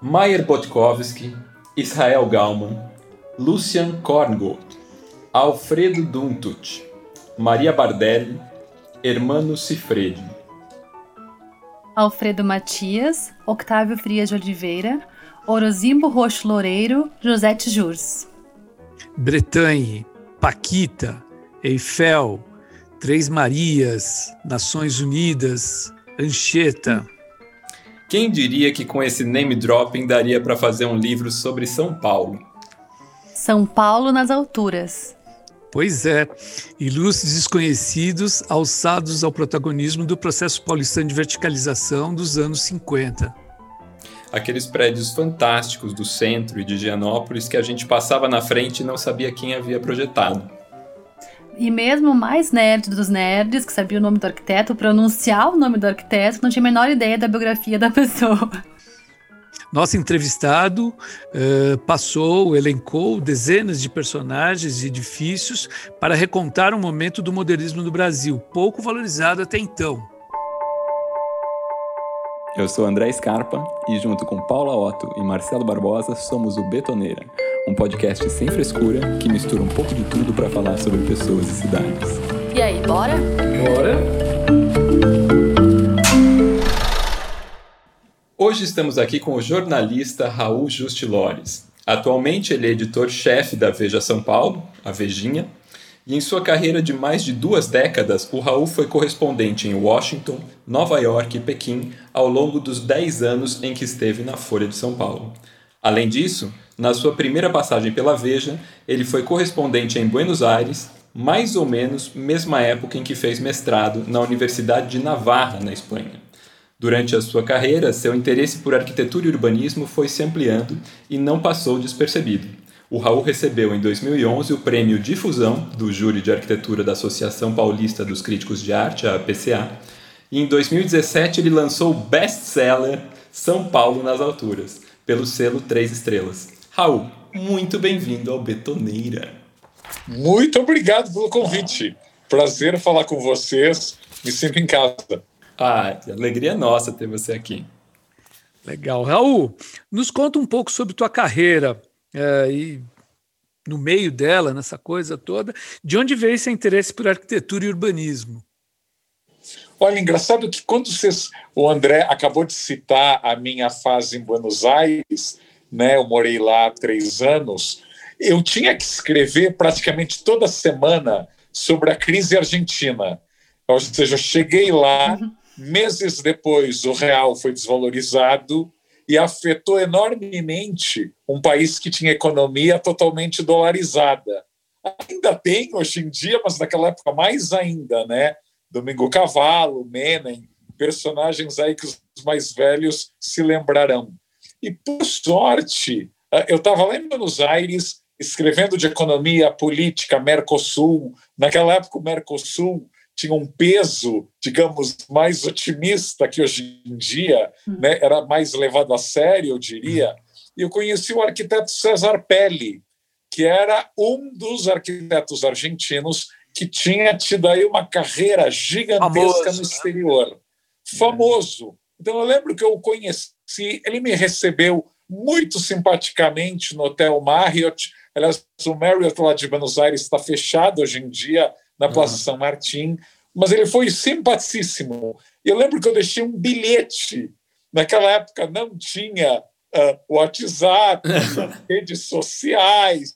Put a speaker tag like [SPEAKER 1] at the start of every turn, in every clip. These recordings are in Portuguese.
[SPEAKER 1] Mayer Botkowski, Israel Gauman, Lucian Korngold, Alfredo Duntut, Maria Bardelli, Hermano Cifredi.
[SPEAKER 2] Alfredo Matias, Octávio Frias de Oliveira, Orozimbo Roxo Loureiro, Josete Jurs.
[SPEAKER 3] Bretanhe, Paquita, Eiffel, Três Marias, Nações Unidas, Anchieta.
[SPEAKER 1] Quem diria que com esse name dropping daria para fazer um livro sobre São Paulo?
[SPEAKER 2] São Paulo nas alturas.
[SPEAKER 3] Pois é, ilustres desconhecidos alçados ao protagonismo do processo paulistano de verticalização dos anos 50.
[SPEAKER 1] Aqueles prédios fantásticos do centro e de Gianópolis que a gente passava na frente e não sabia quem havia projetado.
[SPEAKER 2] E mesmo o mais nerd dos nerds, que sabia o nome do arquiteto, pronunciar o nome do arquiteto, não tinha a menor ideia da biografia da pessoa.
[SPEAKER 3] Nosso entrevistado uh, passou, elencou dezenas de personagens e edifícios para recontar um momento do modernismo no Brasil, pouco valorizado até então.
[SPEAKER 1] Eu sou André Scarpa e, junto com Paula Otto e Marcelo Barbosa, somos o Betoneira, um podcast sem frescura que mistura um pouco de tudo para falar sobre pessoas e cidades.
[SPEAKER 2] E aí, bora?
[SPEAKER 1] Bora! Hoje estamos aqui com o jornalista Raul Justilores. Atualmente ele é editor-chefe da Veja São Paulo, a Vejinha, e em sua carreira de mais de duas décadas, o Raul foi correspondente em Washington, Nova York e Pequim ao longo dos 10 anos em que esteve na Folha de São Paulo. Além disso, na sua primeira passagem pela Veja, ele foi correspondente em Buenos Aires, mais ou menos mesma época em que fez mestrado na Universidade de Navarra, na Espanha. Durante a sua carreira, seu interesse por arquitetura e urbanismo foi se ampliando e não passou despercebido o Raul recebeu em 2011 o prêmio Difusão do Júri de Arquitetura da Associação Paulista dos Críticos de Arte, a APCA, e em 2017 ele lançou o best-seller São Paulo nas Alturas, pelo selo Três Estrelas. Raul, muito bem-vindo ao Betoneira.
[SPEAKER 4] Muito obrigado pelo convite. Prazer falar com vocês. Me sinto em casa.
[SPEAKER 1] Ah, alegria nossa ter você aqui.
[SPEAKER 3] Legal. Raul, nos conta um pouco sobre tua carreira é, e no meio dela, nessa coisa toda, de onde veio esse interesse por arquitetura e urbanismo?
[SPEAKER 4] Olha, engraçado que quando vocês, o André acabou de citar a minha fase em Buenos Aires, né? Eu morei lá há três anos. Eu tinha que escrever praticamente toda semana sobre a crise argentina. Ou seja, eu cheguei lá, uhum. meses depois o real foi desvalorizado, e afetou enormemente um país que tinha economia totalmente dolarizada. Ainda tem hoje em dia, mas naquela época mais ainda, né? Domingo Cavalo, Menem, personagens aí que os mais velhos se lembrarão. E por sorte, eh, eu estava lá em Buenos Aires escrevendo de economia política, Mercosul. Naquela época, o Mercosul tinha um peso, digamos, mais otimista que hoje em dia, hum. né? era mais levado a sério, eu diria. E eu conheci o arquiteto César Pelli, que era um dos arquitetos argentinos que tinha tido aí uma carreira gigantesca Famoso, no exterior. Né? Famoso. Então eu lembro que eu o conheci, ele me recebeu muito simpaticamente no Hotel Marriott. Aliás, o Marriott lá de Buenos Aires está fechado hoje em dia, na Praça uhum. São Martim, mas ele foi simpaticíssimo. Eu lembro que eu deixei um bilhete. Naquela época não tinha uh, WhatsApp, redes sociais.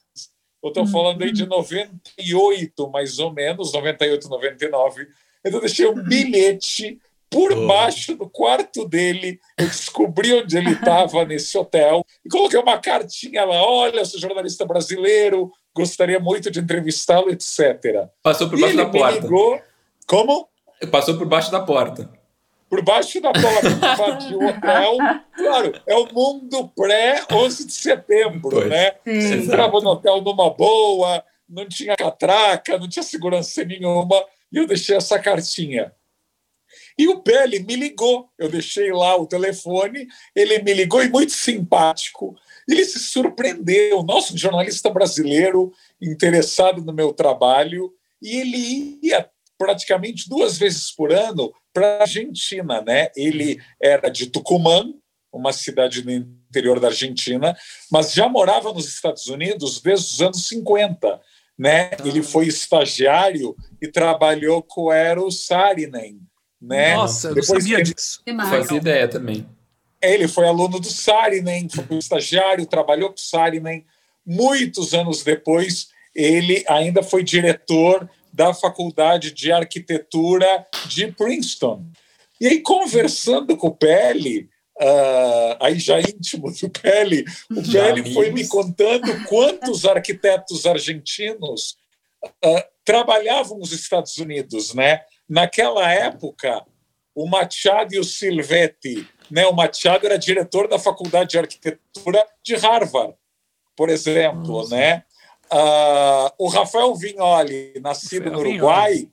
[SPEAKER 4] Eu estou falando aí de 98, mais ou menos, 98, 99. Então, eu deixei um bilhete por oh. baixo do quarto dele. Eu descobri onde ele estava nesse hotel e coloquei uma cartinha lá: olha, sou jornalista brasileiro, gostaria muito de entrevistá-lo, etc.
[SPEAKER 1] Passou por baixo da porta. Ligou,
[SPEAKER 4] como?
[SPEAKER 1] Passou por baixo da porta.
[SPEAKER 4] Por baixo da porta, invadiu o hotel. Claro, é o mundo pré-11 de setembro, pois. né? Você entrava no hotel numa boa, não tinha catraca, não tinha segurança nenhuma, e eu deixei essa cartinha. E o Pele me ligou. Eu deixei lá o telefone, ele me ligou e muito simpático. Ele se surpreendeu, nosso jornalista brasileiro interessado no meu trabalho, e ele ia praticamente duas vezes por ano para a Argentina. Né? Ele era de Tucumã, uma cidade no interior da Argentina, mas já morava nos Estados Unidos desde os anos 50. Né? Ah. Ele foi estagiário e trabalhou com o Eero Saarinen. Né?
[SPEAKER 3] Nossa, eu não sabia disso.
[SPEAKER 1] Fazia ideia também.
[SPEAKER 4] Ele foi aluno do Saarinen, foi estagiário, trabalhou com o Saarinen. Muitos anos depois, ele ainda foi diretor da Faculdade de Arquitetura de Princeton. E aí, conversando com o Pele, uh, aí já íntimo do Pele, o Pele foi me contando quantos arquitetos argentinos uh, trabalhavam nos Estados Unidos. Né? Naquela época, o Machado e o Silvetti, né? o Machado era diretor da Faculdade de Arquitetura de Harvard, por exemplo. Nossa. Né? Uh, o Rafael Vignoli, nascido Rafael no Uruguai, Vignoli.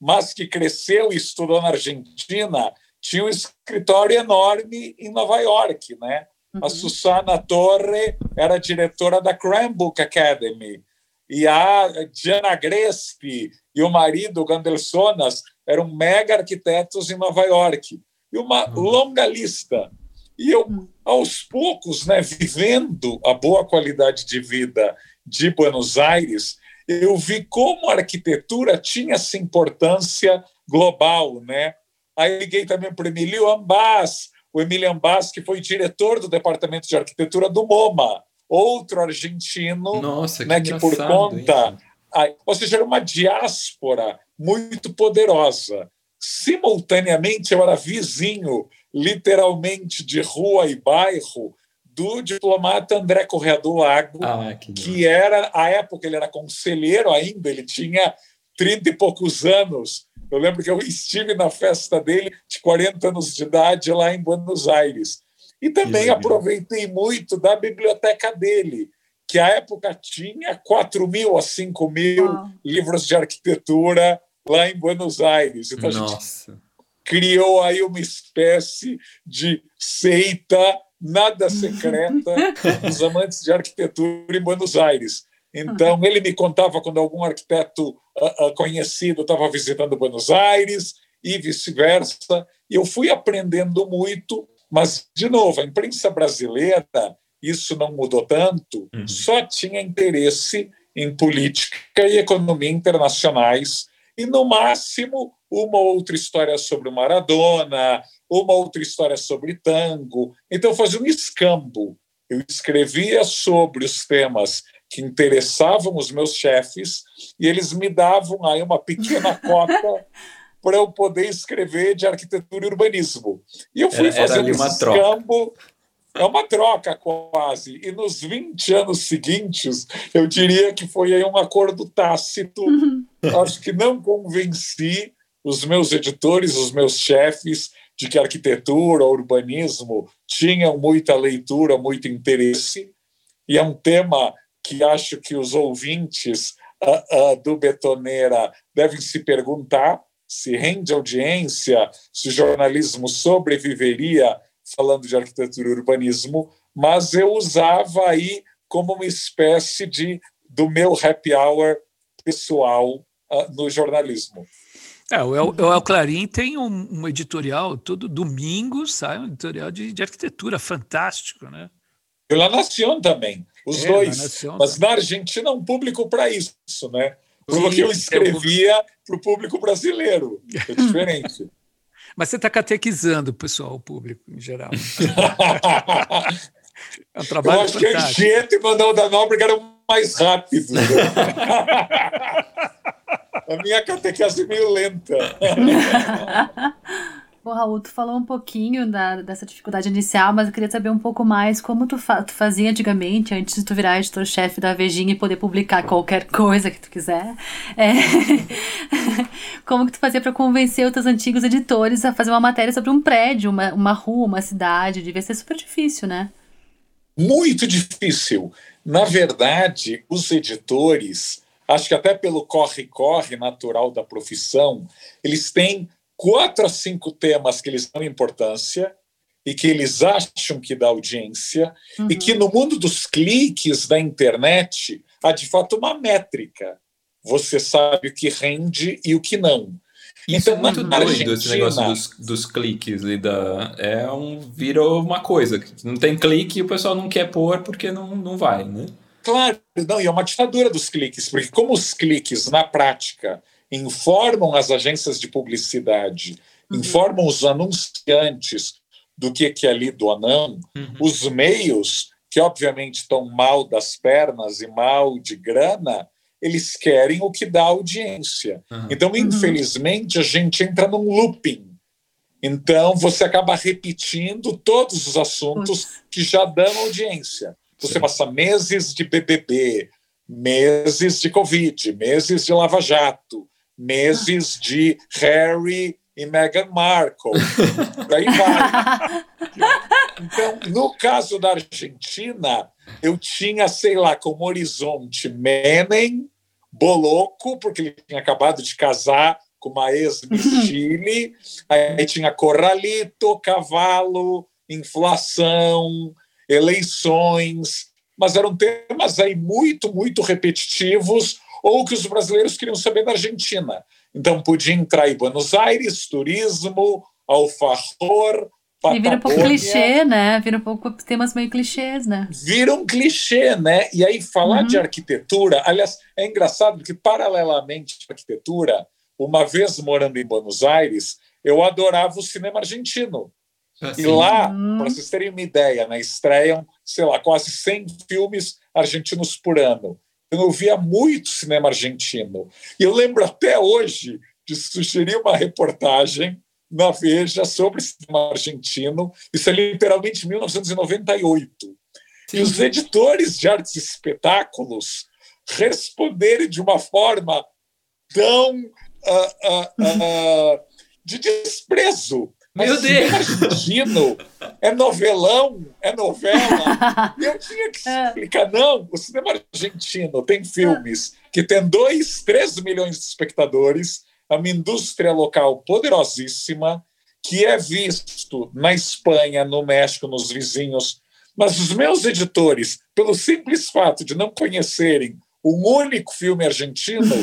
[SPEAKER 4] mas que cresceu e estudou na Argentina, tinha um escritório enorme em Nova York, né? Uhum. A Susana Torre era diretora da Cranbrook Academy e a Diana Grespi e o marido Gandelsonas eram mega arquitetos em Nova York e uma uhum. longa lista. E eu, aos poucos, né, vivendo a boa qualidade de vida de Buenos Aires, eu vi como a arquitetura tinha essa importância global, né? Aí liguei também para o Emílio Ambas, o Emílio Ambas, que foi diretor do Departamento de Arquitetura do MoMA, outro argentino,
[SPEAKER 1] Nossa, que,
[SPEAKER 4] né, que por conta, aí, ou seja, era uma diáspora muito poderosa. Simultaneamente, eu era vizinho, literalmente, de rua e bairro do diplomata André Correa do Lago,
[SPEAKER 1] ah, que,
[SPEAKER 4] que era, à época, ele era conselheiro ainda, ele tinha 30 e poucos anos. Eu lembro que eu estive na festa dele, de 40 anos de idade, lá em Buenos Aires. E também aproveitei muito da biblioteca dele, que à época tinha 4 mil a 5 mil ah. livros de arquitetura lá em Buenos Aires.
[SPEAKER 1] Então Nossa. a gente
[SPEAKER 4] criou aí uma espécie de seita nada secreta dos amantes de arquitetura em Buenos Aires. Então, ele me contava quando algum arquiteto uh, uh, conhecido estava visitando Buenos Aires e vice-versa. E eu fui aprendendo muito, mas, de novo, a imprensa brasileira, isso não mudou tanto, uhum. só tinha interesse em política e economia internacionais e, no máximo, uma outra história sobre o Maradona, uma outra história sobre tango. Então, eu fazia um escambo. Eu escrevia sobre os temas que interessavam os meus chefes e eles me davam aí uma pequena cota para eu poder escrever de arquitetura e urbanismo. E eu fui era, fazendo era esse escambo. É uma troca quase. E nos 20 anos seguintes, eu diria que foi aí um acordo tácito. Uhum. Acho que não convenci os meus editores, os meus chefes, de que arquitetura, urbanismo tinham muita leitura, muito interesse, e é um tema que acho que os ouvintes uh, uh, do Betoneira devem se perguntar se rende audiência, se o jornalismo sobreviveria falando de arquitetura e urbanismo, mas eu usava aí como uma espécie de do meu happy hour pessoal uh, no jornalismo.
[SPEAKER 3] É, o El, o El Clarim tem um, um, editorial, todo domingo sai um editorial de, de arquitetura fantástico, né?
[SPEAKER 4] E La Nación também, os é, dois. Mas na Argentina é um público para isso, né? Porque eu escrevia para o público brasileiro, é diferente.
[SPEAKER 3] Mas você está catequizando o pessoal, o público em geral.
[SPEAKER 4] é um trabalho eu acho fantástico. que Anchieta e Manuel da Nóbrega eram mais rápidos. Né? A minha catequese é meio lenta.
[SPEAKER 2] Bom, Raul, tu falou um pouquinho da, dessa dificuldade inicial, mas eu queria saber um pouco mais como tu, fa tu fazia antigamente, antes de tu virar editor-chefe da Vejinha e poder publicar qualquer coisa que tu quiser. É... como que tu fazia para convencer os teus antigos editores a fazer uma matéria sobre um prédio, uma, uma rua, uma cidade? Devia ser super difícil, né?
[SPEAKER 4] Muito difícil. Na verdade, os editores acho que até pelo corre-corre natural da profissão, eles têm quatro a cinco temas que eles dão importância e que eles acham que dá audiência, uhum. e que no mundo dos cliques da internet há de fato uma métrica. Você sabe o que rende e o que não.
[SPEAKER 1] Isso então, é muito doido Argentina, esse negócio dos, dos cliques e da. É um. Virou uma coisa. Não tem clique e o pessoal não quer pôr porque não, não vai, né?
[SPEAKER 4] Claro, não, e é uma ditadura dos cliques, porque como os cliques, na prática, informam as agências de publicidade, uhum. informam os anunciantes do que, que é lido ou não, uhum. os meios, que obviamente estão mal das pernas e mal de grana, eles querem o que dá audiência. Uhum. Então, uhum. infelizmente, a gente entra num looping. Então, você acaba repetindo todos os assuntos que já dão audiência. Você passa meses de BBB, meses de Covid, meses de Lava Jato, meses de Harry e Meghan Markle. Daí vai. Então, no caso da Argentina, eu tinha, sei lá, como horizonte Menem, Boloco, porque ele tinha acabado de casar com uma ex-Miss Chile, aí tinha Corralito, Cavalo, inflação, eleições, mas eram temas aí muito, muito repetitivos, ou que os brasileiros queriam saber da Argentina. Então podia entrar em Buenos Aires, turismo, alfajor,
[SPEAKER 2] Patagônia. E vira um pouco clichê, né? Vira um pouco temas meio clichês, né?
[SPEAKER 4] Vira um clichê, né? E aí falar uhum. de arquitetura, aliás, é engraçado porque paralelamente à arquitetura, uma vez morando em Buenos Aires, eu adorava o cinema argentino. Assim. E lá, uhum. para vocês terem uma ideia, né, estreiam, sei lá, quase 100 filmes argentinos por ano. Eu via muito cinema argentino. E eu lembro até hoje de sugerir uma reportagem na Veja sobre cinema argentino. Isso é literalmente 1998. Sim. E os editores de artes e espetáculos responderem de uma forma tão uh, uh, uh, de desprezo
[SPEAKER 1] mas Meu Deus!
[SPEAKER 4] argentino é novelão, é novela. eu tinha que é. explicar, não, o cinema argentino tem filmes que tem 2, 3 milhões de espectadores, é uma indústria local poderosíssima, que é visto na Espanha, no México, nos vizinhos. Mas os meus editores, pelo simples fato de não conhecerem um único filme argentino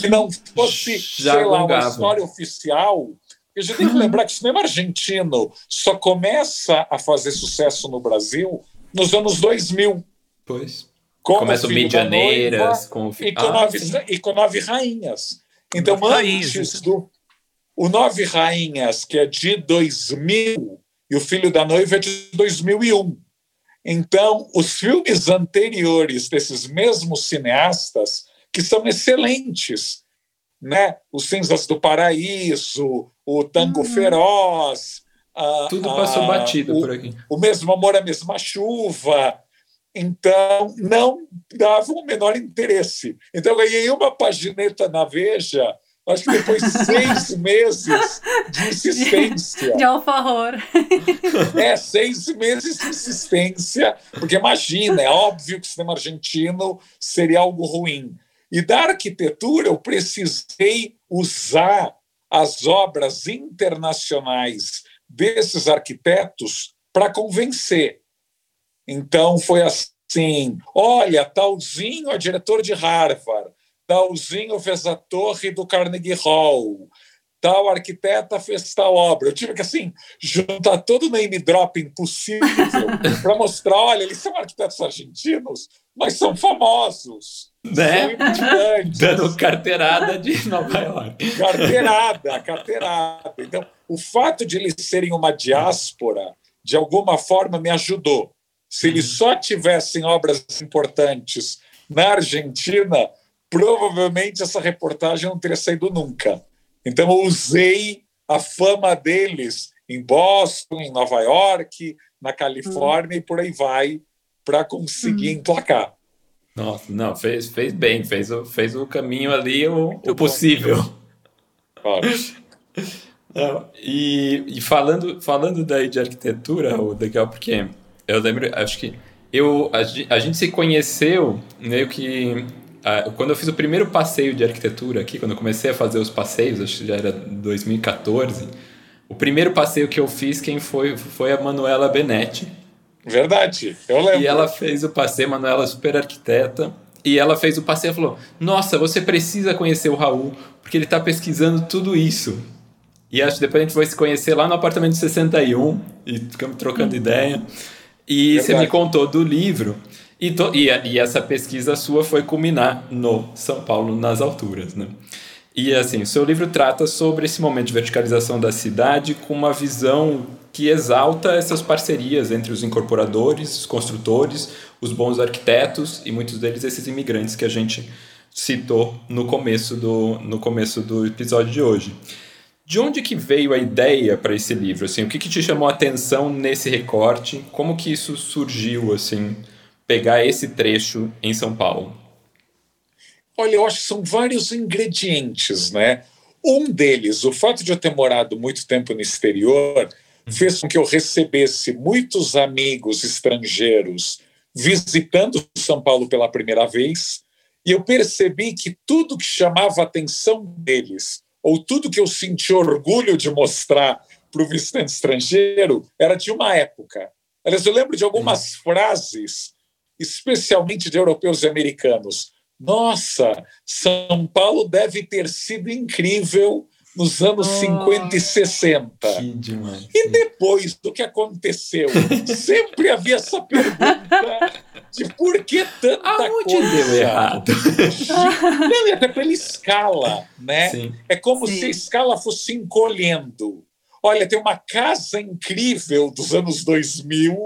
[SPEAKER 4] que não fosse, Já sei lá, uma história oficial, a gente tem que lembrar que o cinema argentino só começa a fazer sucesso no Brasil nos anos 2000.
[SPEAKER 1] Pois. Começa o Medianeiras com...
[SPEAKER 4] E, com ah, nove, e com Nove Rainhas. Então, nove antes rainhas. do... O Nove Rainhas, que é de 2000, e o Filho da Noiva é de 2001. Então, os filmes anteriores desses mesmos cineastas, que são excelentes, né? Os Cinzas do Paraíso, o Tango uhum. Feroz.
[SPEAKER 1] A, Tudo passou a, batido
[SPEAKER 4] o,
[SPEAKER 1] por aqui.
[SPEAKER 4] O mesmo Amor, a Mesma Chuva. Então, não dava o menor interesse. Então, eu ganhei uma pagineta na Veja, acho que depois de seis meses de insistência.
[SPEAKER 2] De, de alfavor.
[SPEAKER 4] É, seis meses de insistência, porque imagina, é óbvio que o cinema argentino seria algo ruim. E da arquitetura eu precisei usar as obras internacionais desses arquitetos para convencer. Então foi assim: olha, talzinho é diretor de Harvard, talzinho fez a torre do Carnegie Hall, tal arquiteta fez tal obra. Eu tive que, assim, juntar todo o name dropping possível para mostrar: olha, eles são arquitetos argentinos, mas são famosos.
[SPEAKER 1] Né? Dando carteirada de Nova York.
[SPEAKER 4] Carteirada, carteirada. Então, o fato de eles serem uma diáspora, de alguma forma, me ajudou. Se eles só tivessem obras importantes na Argentina, provavelmente essa reportagem não teria saído nunca. Então, eu usei a fama deles em Boston, em Nova York, na Califórnia hum. e por aí vai, para conseguir hum. emplacar.
[SPEAKER 1] Nossa, não, fez, fez bem, fez, fez o caminho ali, o, o possível. Claro. Não, e, e falando, falando daí de arquitetura, o legal, porque eu lembro, acho que eu, a, a gente se conheceu meio que quando eu fiz o primeiro passeio de arquitetura aqui, quando eu comecei a fazer os passeios, acho que já era 2014, o primeiro passeio que eu fiz, quem foi, foi a Manuela Benetti.
[SPEAKER 4] Verdade, eu lembro.
[SPEAKER 1] E ela fez o passeio, Manuela super arquiteta, e ela fez o passeio e falou: Nossa, você precisa conhecer o Raul, porque ele está pesquisando tudo isso. E acho que depois a gente vai se conhecer lá no apartamento 61 e ficamos trocando uhum. ideia. E Verdade. você me contou do livro. E, to, e, e, essa pesquisa sua foi culminar no São Paulo nas alturas, né? E assim, o seu livro trata sobre esse momento de verticalização da cidade com uma visão que exalta essas parcerias entre os incorporadores, os construtores, os bons arquitetos e muitos deles esses imigrantes que a gente citou no começo do, no começo do episódio de hoje. De onde que veio a ideia para esse livro? Assim, o que, que te chamou a atenção nesse recorte? Como que isso surgiu, assim, pegar esse trecho em São Paulo?
[SPEAKER 4] Olha, eu acho que são vários ingredientes, né? Um deles, o fato de eu ter morado muito tempo no exterior, fez com que eu recebesse muitos amigos estrangeiros visitando São Paulo pela primeira vez, e eu percebi que tudo que chamava a atenção deles, ou tudo que eu senti orgulho de mostrar para o visitante estrangeiro, era de uma época. Aliás, eu lembro de algumas frases, especialmente de europeus e americanos. Nossa, São Paulo deve ter sido incrível nos anos oh, 50 e 60.
[SPEAKER 1] Que demais.
[SPEAKER 4] E depois do que aconteceu, sempre havia essa pergunta de por que tanta
[SPEAKER 1] Aonde coisa. deu errado?
[SPEAKER 4] Não, até pela escala, né? Sim. É como Sim. se a escala fosse encolhendo. Olha, tem uma casa incrível dos anos 2000,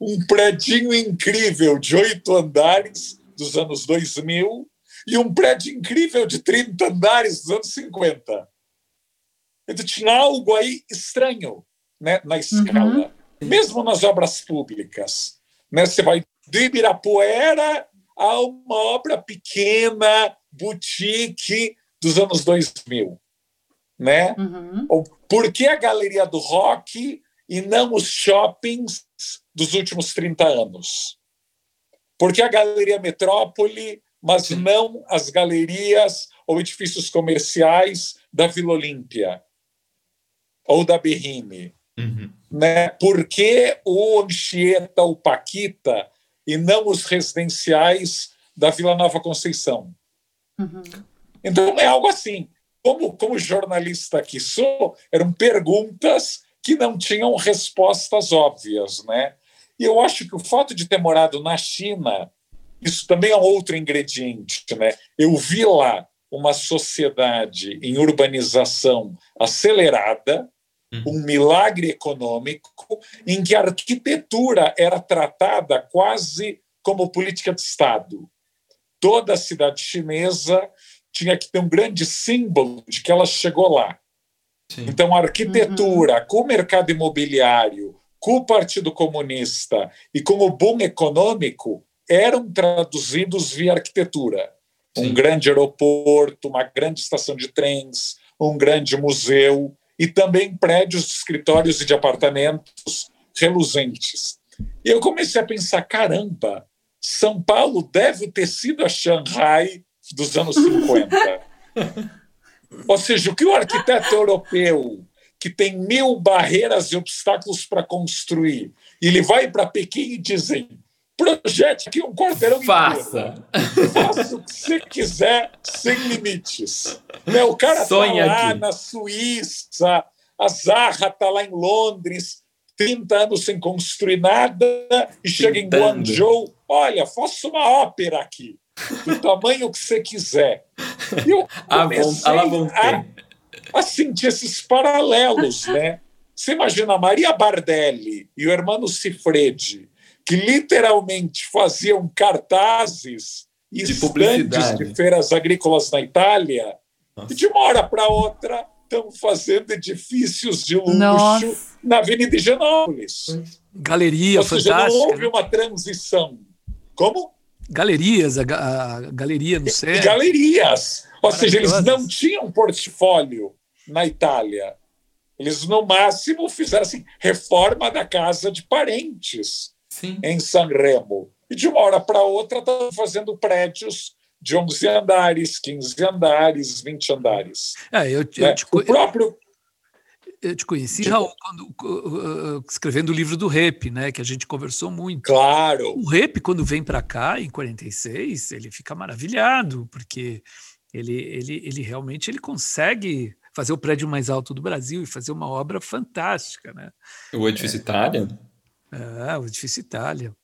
[SPEAKER 4] um predinho incrível de oito andares dos anos 2000 e um prédio incrível de 30 andares dos anos 50. Então tinha algo aí estranho né, na escala, uhum. mesmo nas obras públicas. Né, você vai do Ibirapuera a uma obra pequena, boutique dos anos 2000. Né? Uhum. Por que a Galeria do Rock e não os shoppings dos últimos 30 anos? Por que a Galeria Metrópole, mas não as galerias ou edifícios comerciais da Vila Olímpia? ou da Berrine? Uhum. Né? Por que o Anchieta, o Paquita, e não os residenciais da Vila Nova Conceição? Uhum. Então, é algo assim. Como, como jornalista que sou, eram perguntas que não tinham respostas óbvias. Né? E eu acho que o fato de ter morado na China, isso também é um outro ingrediente. Né? Eu vi lá uma sociedade em urbanização acelerada, um milagre econômico em que a arquitetura era tratada quase como política de Estado. Toda a cidade chinesa tinha que ter um grande símbolo de que ela chegou lá. Sim. Então, a arquitetura, uhum. com o mercado imobiliário, com o Partido Comunista e com o boom econômico, eram traduzidos via arquitetura. Sim. Um grande aeroporto, uma grande estação de trens, um grande museu e também prédios de escritórios e de apartamentos reluzentes. E eu comecei a pensar: caramba, São Paulo deve ter sido a Xangai dos anos 50. Ou seja, o que o arquiteto europeu, que tem mil barreiras e obstáculos para construir, e ele vai para Pequim e dizem: projete aqui um quarteirão
[SPEAKER 1] Faça.
[SPEAKER 4] inteiro. Faça o que você quiser, sem limites. Né? O cara está lá aqui. na Suíça, a Zarra está lá em Londres, 30 anos sem construir nada, e chega em Guangzhou, olha, faça uma ópera aqui, do tamanho que você quiser.
[SPEAKER 1] E eu comecei a, a,
[SPEAKER 4] a sentir esses paralelos, né? Você imagina a Maria Bardelli e o Hermano Cifredi, que literalmente faziam cartazes e de estandes de feiras agrícolas na Itália, Nossa. e de uma hora para outra estão fazendo edifícios de luxo Nossa. na Avenida Higienópolis.
[SPEAKER 3] Galeria Ou seja, fantástica.
[SPEAKER 4] Não houve né? uma transição. Como?
[SPEAKER 3] Galerias, a, a galeria no céu.
[SPEAKER 4] Galerias. Ou seja, eles não tinham portfólio na Itália. Eles, no máximo, fizeram assim, reforma da casa de parentes. Sim. em Sanremo. E de uma hora para outra estão fazendo prédios de 11 andares, 15 andares, 20 andares.
[SPEAKER 3] É, eu, eu né? te, o próprio eu te conheci, Raul, quando, uh, escrevendo o livro do Rep, né, que a gente conversou muito.
[SPEAKER 4] Claro.
[SPEAKER 3] O Rep, quando vem para cá, em 46, ele fica maravilhado, porque Ele, ele, ele realmente ele consegue fazer o prédio mais alto do Brasil e fazer uma obra fantástica, né?
[SPEAKER 1] O edifício é, Itália.
[SPEAKER 3] É, o edifício Itália.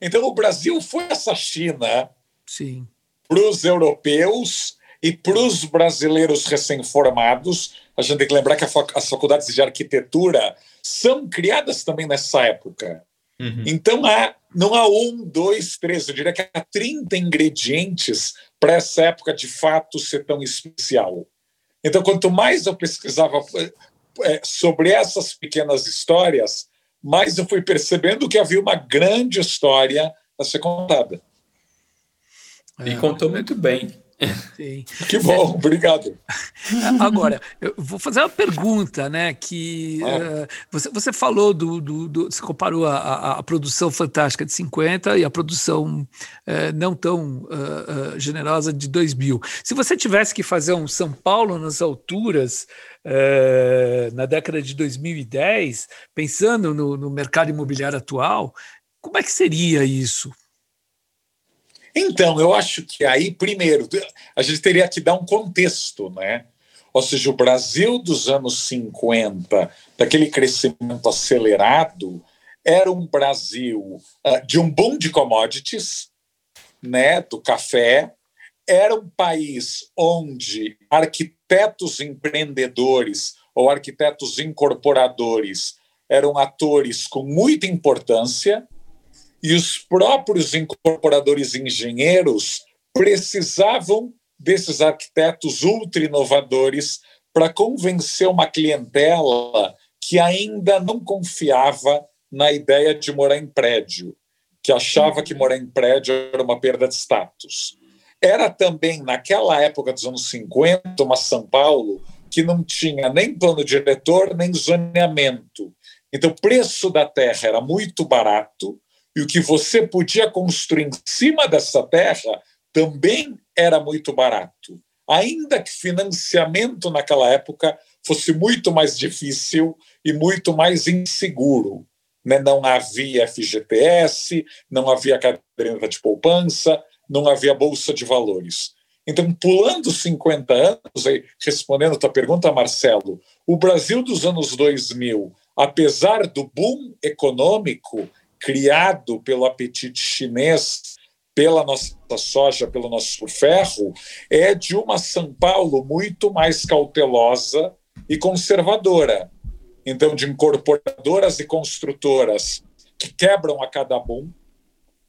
[SPEAKER 4] Então o Brasil foi essa China
[SPEAKER 3] Sim.
[SPEAKER 4] para os europeus e para os brasileiros recém-formados. A gente tem que lembrar que as faculdades de arquitetura são criadas também nessa época. Uhum. Então há, não há um, dois, três, eu diria que há 30 ingredientes para essa época de fato ser tão especial. Então, quanto mais eu pesquisava é, sobre essas pequenas histórias, mais eu fui percebendo que havia uma grande história a ser contada.
[SPEAKER 1] E contou muito bem.
[SPEAKER 4] Sim. Que bom, obrigado.
[SPEAKER 3] Agora, eu vou fazer uma pergunta, né? Que uh, você, você falou do, do, do, Você comparou a, a, a, produção fantástica de 50 e a produção uh, não tão uh, generosa de 2000. Se você tivesse que fazer um São Paulo nas alturas na década de 2010, pensando no, no mercado imobiliário atual, como é que seria isso?
[SPEAKER 4] Então, eu acho que aí, primeiro, a gente teria que dar um contexto, né? Ou seja, o Brasil dos anos 50, daquele crescimento acelerado, era um Brasil uh, de um boom de commodities, né, do café, era um país onde arquitetos empreendedores ou arquitetos incorporadores eram atores com muita importância, e os próprios incorporadores engenheiros precisavam desses arquitetos ultra inovadores para convencer uma clientela que ainda não confiava na ideia de morar em prédio, que achava que morar em prédio era uma perda de status. Era também, naquela época dos anos 50, uma São Paulo que não tinha nem plano diretor, nem zoneamento. Então, o preço da terra era muito barato, e o que você podia construir em cima dessa terra também era muito barato. Ainda que financiamento naquela época fosse muito mais difícil e muito mais inseguro. Né? Não havia FGTS, não havia caderneta de poupança, não havia bolsa de valores. Então, pulando 50 anos, aí, respondendo a tua pergunta, Marcelo, o Brasil dos anos 2000, apesar do boom econômico, criado pelo apetite chinês, pela nossa soja, pelo nosso ferro, é de uma São Paulo muito mais cautelosa e conservadora. Então, de incorporadoras e construtoras que quebram a cada boom,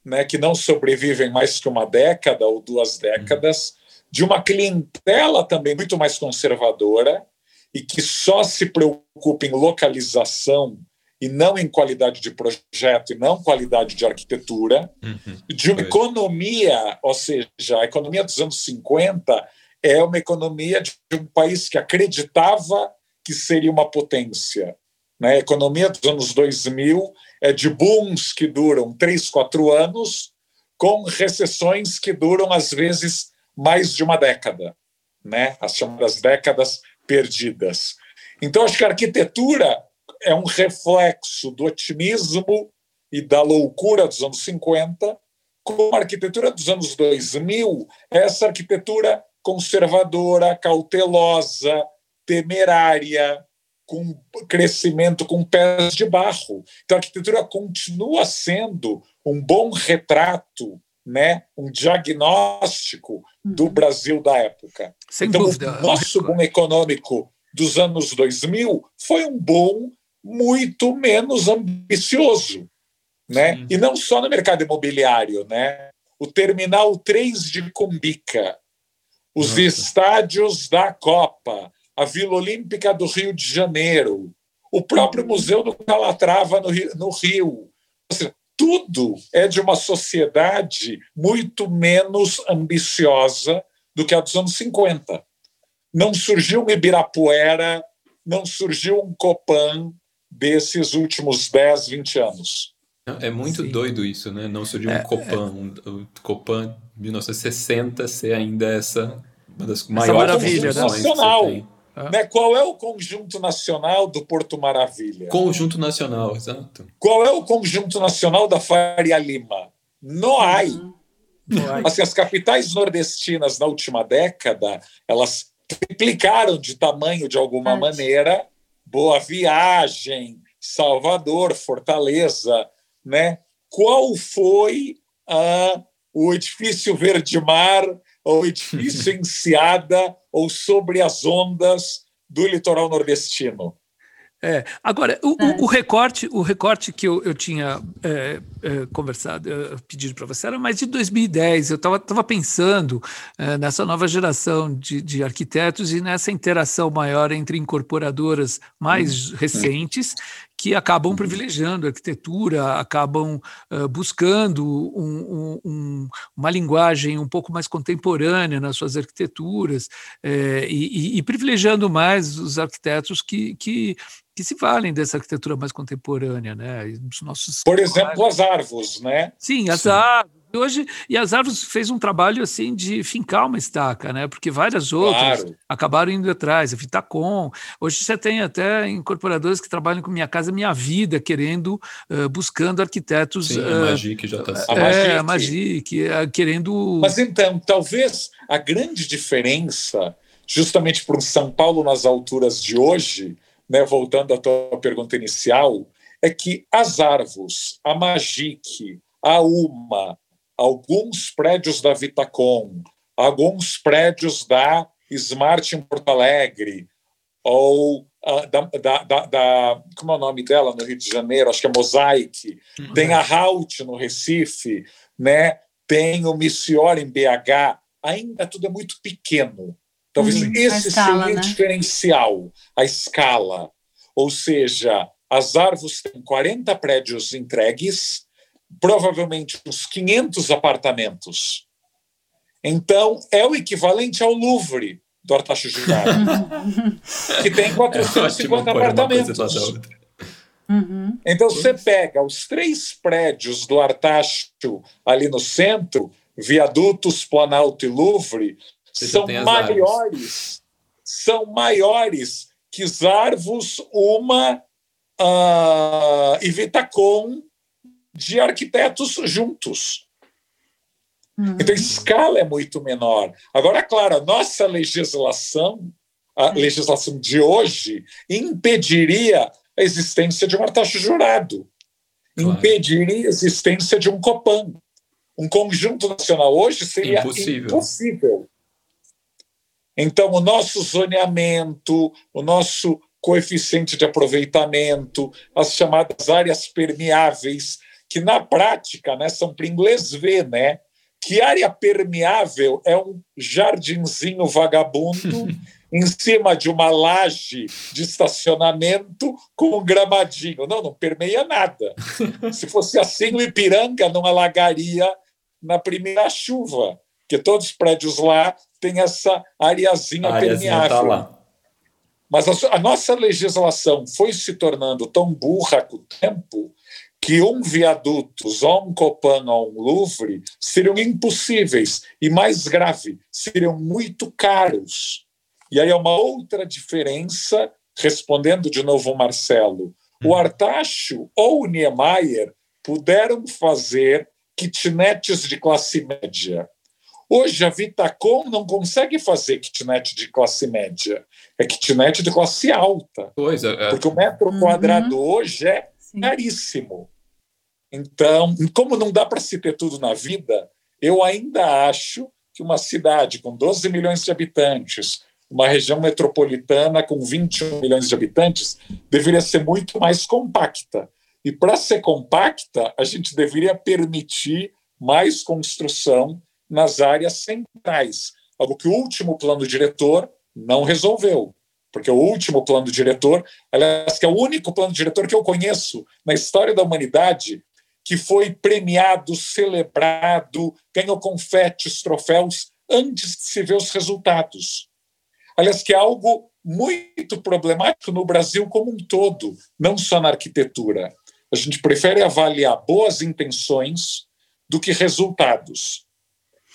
[SPEAKER 4] né, que não sobrevivem mais que uma década ou duas décadas, de uma clientela também muito mais conservadora e que só se preocupa em localização e não em qualidade de projeto e não qualidade de arquitetura, uhum. de uma economia, ou seja, a economia dos anos 50 é uma economia de um país que acreditava que seria uma potência. Né? A economia dos anos 2000 é de booms que duram três, quatro anos, com recessões que duram, às vezes, mais de uma década, né? as chamadas décadas perdidas. Então, acho que a arquitetura é um reflexo do otimismo e da loucura dos anos 50, com a arquitetura dos anos 2000, essa arquitetura conservadora, cautelosa, temerária, com crescimento com pés de barro. Então a arquitetura continua sendo um bom retrato, né, um diagnóstico do uhum. Brasil da época.
[SPEAKER 3] Sem
[SPEAKER 4] então,
[SPEAKER 3] dúvida.
[SPEAKER 4] o nosso boom econômico dos anos 2000 foi um bom muito menos ambicioso. Né? E não só no mercado imobiliário. Né? O Terminal 3 de Cumbica, os Nossa. estádios da Copa, a Vila Olímpica do Rio de Janeiro, o próprio Museu do Calatrava no Rio. No Rio. Seja, tudo é de uma sociedade muito menos ambiciosa do que a dos anos 50. Não surgiu um Ibirapuera, não surgiu um Copan, desses últimos 10, 20 anos.
[SPEAKER 1] É muito Sim. doido isso, né? Não surgiu é, um Copan, é. o Copan 1960 ser ainda essa uma das essa maiores
[SPEAKER 4] maravilha, né? nacional. Né? Qual é o conjunto nacional do Porto Maravilha?
[SPEAKER 1] Conjunto nacional, exato.
[SPEAKER 4] Qual é o conjunto nacional da Faria Lima? Noai. Uhum. Assim, as capitais nordestinas na última década, elas triplicaram de tamanho de alguma maneira. Boa Viagem, Salvador, Fortaleza, né? Qual foi uh, o edifício Verde-Mar, ou edifício Enseada, ou Sobre as Ondas do litoral nordestino?
[SPEAKER 3] É, agora, o, o, o, recorte, o recorte que eu, eu tinha é, é, conversado, é, pedido para você, era mais de 2010. Eu estava pensando é, nessa nova geração de, de, arquitetos e nessa interação maior entre incorporadoras mais uhum. recentes que acabam privilegiando a arquitetura, acabam uh, buscando um, um, uma linguagem um pouco mais contemporânea nas suas arquiteturas é, e, e, privilegiando mais os arquitetos que, que que se valem dessa arquitetura mais contemporânea, né?
[SPEAKER 4] Os nossos Por exemplo, as árvores, né?
[SPEAKER 3] Sim, as Sim. árvores. Hoje, e as árvores fez um trabalho assim de fincar uma estaca, né? Porque várias outras claro. acabaram indo atrás, a Vitacom. Hoje você tem até incorporadores que trabalham com Minha Casa Minha Vida, querendo, uh, buscando arquitetos.
[SPEAKER 1] Sim, uh, a Magic já está
[SPEAKER 3] É, a Magic, uh, querendo.
[SPEAKER 4] Mas então, talvez a grande diferença, justamente para o São Paulo nas alturas de hoje, né, voltando à tua pergunta inicial, é que as árvores, a Magic, a UMA, alguns prédios da Vitacom, alguns prédios da Smart em Porto Alegre, ou uh, da, da, da, da, Como é o nome dela no Rio de Janeiro? Acho que é Mosaic. Uhum. Tem a Halt no Recife, né? tem o Missior em BH. Ainda tudo é muito pequeno. Talvez uhum, esse escala, seja o né? diferencial, a escala. Ou seja, as árvores têm 40 prédios entregues, provavelmente uns 500 apartamentos. Então, é o equivalente ao Louvre do Artaxo Girard, que tem 450 é apartamentos. Uhum. Então, você pega os três prédios do Artaxo ali no centro, viadutos, Planalto e Louvre, você são maiores, são maiores que Zarvos, uma uh, e Vitacom de arquitetos juntos. Uhum. Então, a escala é muito menor. Agora, claro, a nossa legislação, a legislação de hoje, impediria a existência de um artaxo jurado, claro. impediria a existência de um COPAN. Um conjunto nacional hoje seria impossível. impossível. Então, o nosso zoneamento, o nosso coeficiente de aproveitamento, as chamadas áreas permeáveis, que na prática né, são para inglês ver, né? Que área permeável é um jardinzinho vagabundo em cima de uma laje de estacionamento com um gramadinho. Não, não permeia nada. Se fosse assim, o Ipiranga não alagaria na primeira chuva, porque todos os prédios lá tem essa areazinha, a permeável. Tá lá. Mas a, a, nossa legislação foi se tornando tão burra com o tempo que um viaduto, um Copan ou um Louvre seriam impossíveis e mais grave, seriam muito caros. E aí é uma outra diferença, respondendo de novo o Marcelo. O hum. Artacho ou o Niemeyer puderam fazer kitnetes de classe média Hoje a Vitacom não consegue fazer kitnet de classe média, é kitnet de classe alta.
[SPEAKER 1] Pois é.
[SPEAKER 4] é. Porque o metro uhum. quadrado hoje é Sim. caríssimo. Então, como não dá para se ter tudo na vida, eu ainda acho que uma cidade com 12 milhões de habitantes, uma região metropolitana com 21 milhões de habitantes, deveria ser muito mais compacta. E para ser compacta, a gente deveria permitir mais construção nas áreas centrais, algo que o último plano diretor não resolveu. Porque o último plano diretor, aliás, que é o único plano diretor que eu conheço na história da humanidade, que foi premiado, celebrado, ganhou confetes, troféus, antes de se ver os resultados. Aliás, que é algo muito problemático no Brasil como um todo, não só na arquitetura. A gente prefere avaliar boas intenções do que resultados.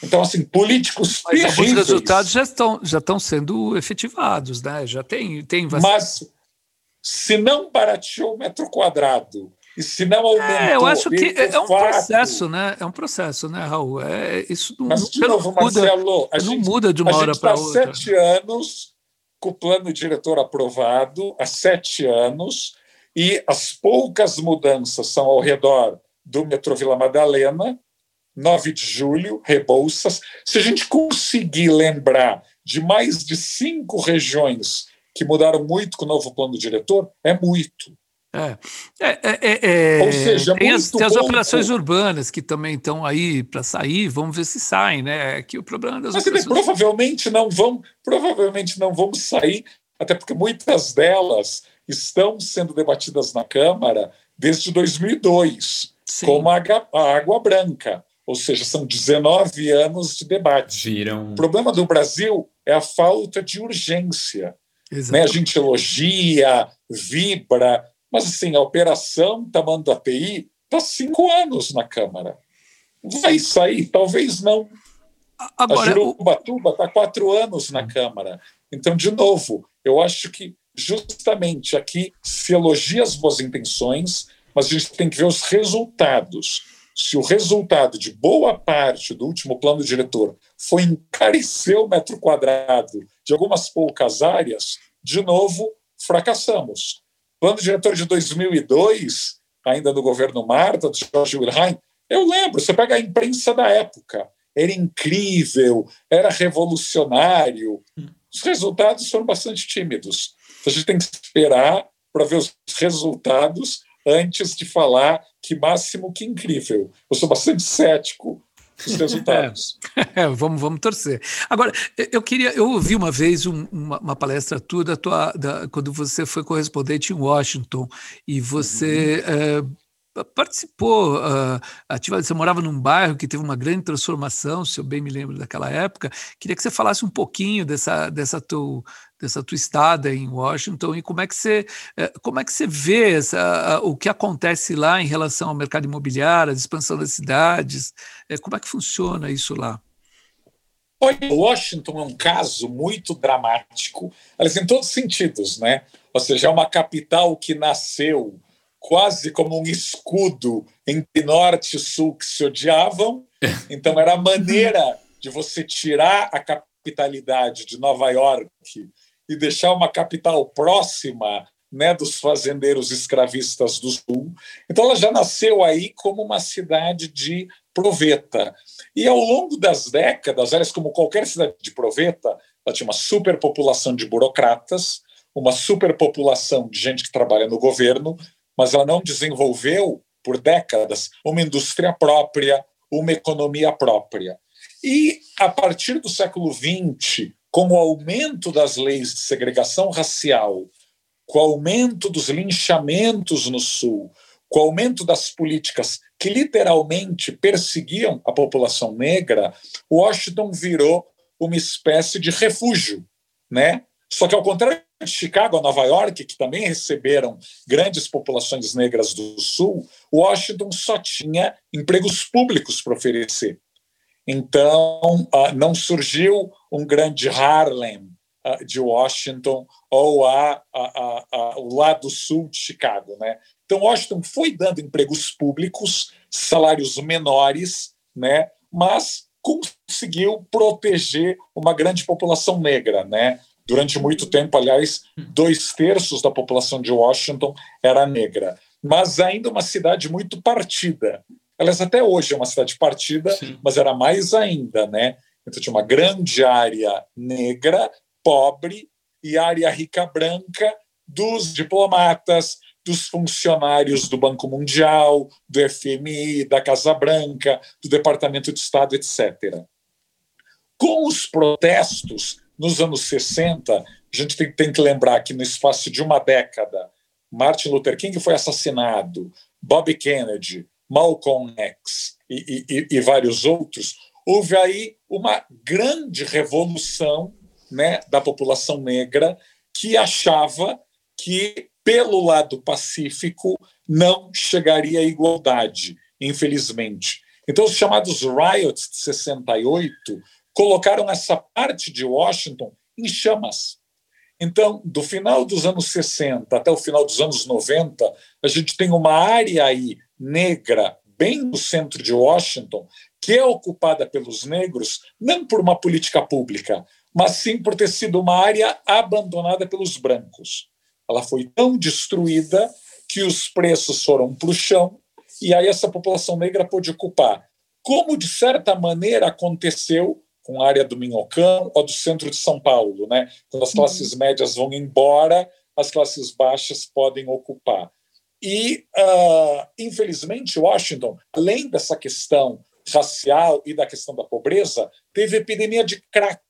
[SPEAKER 4] Então, assim, políticos
[SPEAKER 3] Mas terríveis. Os resultados já estão, já estão sendo efetivados, né? Já tem, tem
[SPEAKER 4] Mas se não barateou o metro quadrado E se não aumentou.
[SPEAKER 3] É, eu acho que é um fato, processo, né? É um processo, né, Raul? É, isso não,
[SPEAKER 4] Mas, de novo,
[SPEAKER 3] não
[SPEAKER 4] Marcelo,
[SPEAKER 3] muda, não muda de uma hora para tá outra.
[SPEAKER 4] Há sete anos com o plano diretor aprovado, há sete anos, e as poucas mudanças são ao redor do metrô Vila Madalena, 9 de julho, Rebouças. Se a gente conseguir lembrar de mais de cinco regiões que mudaram muito com o novo plano diretor, é muito.
[SPEAKER 3] É. É, é, é, Ou seja, tem, as, tem as, operações urbanas que também estão aí para sair, vamos ver se saem, né? Que o problema das
[SPEAKER 4] Mas
[SPEAKER 3] operações...
[SPEAKER 4] provavelmente não vão, provavelmente não vão sair, até porque muitas delas estão sendo debatidas na Câmara desde 2002, Sim. como a, a Água Branca. Ou seja, são 19 anos de debate.
[SPEAKER 1] Viram...
[SPEAKER 4] O problema do Brasil é a falta de urgência. Né? A gente elogia, vibra, mas assim, a operação Tamanho da TI está cinco anos na Câmara. Vai sair? Talvez não. Agora, a Jurubatuba está quatro anos na Câmara. Então, de novo, eu acho que justamente aqui se elogia as boas intenções, mas a gente tem que ver os resultados se o resultado de boa parte do último plano diretor foi encarecer o metro quadrado de algumas poucas áreas, de novo, fracassamos. Plano diretor de 2002, ainda no governo Marta, do Jorge Wilhelm, eu lembro, você pega a imprensa da época, era incrível, era revolucionário. Os resultados foram bastante tímidos. A gente tem que esperar para ver os resultados antes de falar que máximo que incrível. Eu sou bastante cético dos resultados.
[SPEAKER 3] É, vamos, vamos torcer. Agora, eu queria, eu ouvi uma vez um, uma, uma, palestra tua, da tua, da, quando você foi correspondente em Washington e você uhum. é, participou uh, ativamente, você morava num bairro que teve uma grande transformação, se eu bem me lembro daquela época. Queria que você falasse um pouquinho dessa, dessa, tua, dessa tua estada em Washington e como é que você, eh, como é que você vê essa, o que acontece lá em relação ao mercado imobiliário, a expansão das cidades, eh, como é que funciona isso lá?
[SPEAKER 4] Washington é um caso muito dramático, aliás, em todos os sentidos, né? Ou seja, é uma capital que nasceu quase como um escudo entre norte e sul que se odiavam. Então, era a maneira de você tirar a capitalidade de Nova York e deixar uma capital próxima né, dos fazendeiros escravistas do sul. Então, ela já nasceu aí como uma cidade de proveta. E ao longo das décadas, aliás, como qualquer cidade de proveta, ela tinha uma superpopulação de burocratas, uma superpopulação de gente que trabalha no governo, mas ela não desenvolveu, por décadas, uma indústria própria, uma economia própria. E, a partir do século XX, com o aumento das leis de segregação racial, com o aumento dos linchamentos no Sul, com o aumento das políticas que literalmente perseguiam a população negra, Washington virou uma espécie de refúgio, né? Só que ao contrário de Chicago, Nova York, que também receberam grandes populações negras do Sul, Washington só tinha empregos públicos para oferecer. Então, ah, não surgiu um grande Harlem ah, de Washington ou a, a, a, o lado sul de Chicago. Né? Então, Washington foi dando empregos públicos, salários menores, né? mas conseguiu proteger uma grande população negra. Né? Durante muito tempo, aliás, dois terços da população de Washington era negra, mas ainda uma cidade muito partida. Aliás, até hoje é uma cidade partida, Sim. mas era mais ainda, né? Então tinha uma grande área negra, pobre, e área rica branca dos diplomatas, dos funcionários do Banco Mundial, do FMI, da Casa Branca, do Departamento de Estado, etc. Com os protestos nos anos 60, a gente tem, tem que lembrar que no espaço de uma década, Martin Luther King foi assassinado, Bob Kennedy, Malcolm X e, e, e, vários outros, houve aí uma grande revolução né, da população negra que achava que, pelo lado pacífico, não chegaria à igualdade, infelizmente. Então, os chamados riots de 68 colocaram essa parte de Washington em chamas. Então, do final dos anos 60 até o final dos anos 90, a gente tem uma área aí negra, bem no centro de Washington, que é ocupada pelos negros, não por uma política pública, mas sim por ter sido uma área abandonada pelos brancos. Ela foi tão destruída que os preços foram para o chão e aí essa população negra pôde ocupar. Como, de certa maneira, aconteceu com a área do Minhocão ou do centro de São Paulo. Né? Quando as classes uhum. médias vão embora, as classes baixas podem ocupar. E, uh, infelizmente, Washington, além dessa questão racial e da questão da pobreza, teve epidemia de crack.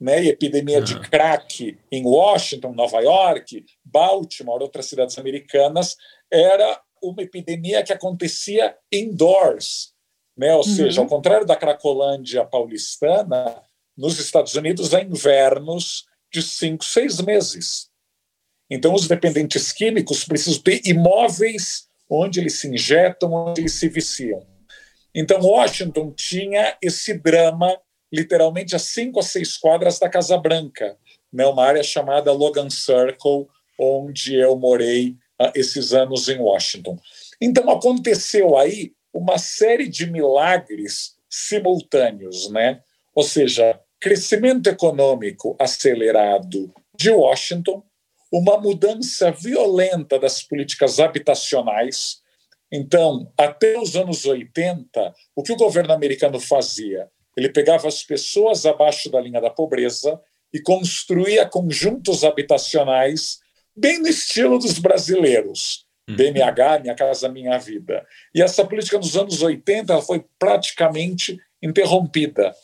[SPEAKER 4] Né? E epidemia uhum. de crack em Washington, Nova York, Baltimore, outras cidades americanas, era uma epidemia que acontecia indoors, né? Ou uhum. seja, ao contrário da Cracolândia paulistana, nos Estados Unidos há invernos de cinco, seis meses. Então, os dependentes químicos precisam ter imóveis onde eles se injetam, onde eles se viciam. Então, Washington tinha esse drama literalmente a cinco a seis quadras da Casa Branca, né, uma área chamada Logan Circle, onde eu morei uh, esses anos em Washington. Então, aconteceu aí uma série de milagres simultâneos, né? Ou seja, crescimento econômico acelerado de Washington, uma mudança violenta das políticas habitacionais. Então, até os anos 80, o que o governo americano fazia? Ele pegava as pessoas abaixo da linha da pobreza e construía conjuntos habitacionais bem no estilo dos brasileiros. BMH, Minha Casa Minha Vida. E essa política nos anos 80 foi praticamente interrompida.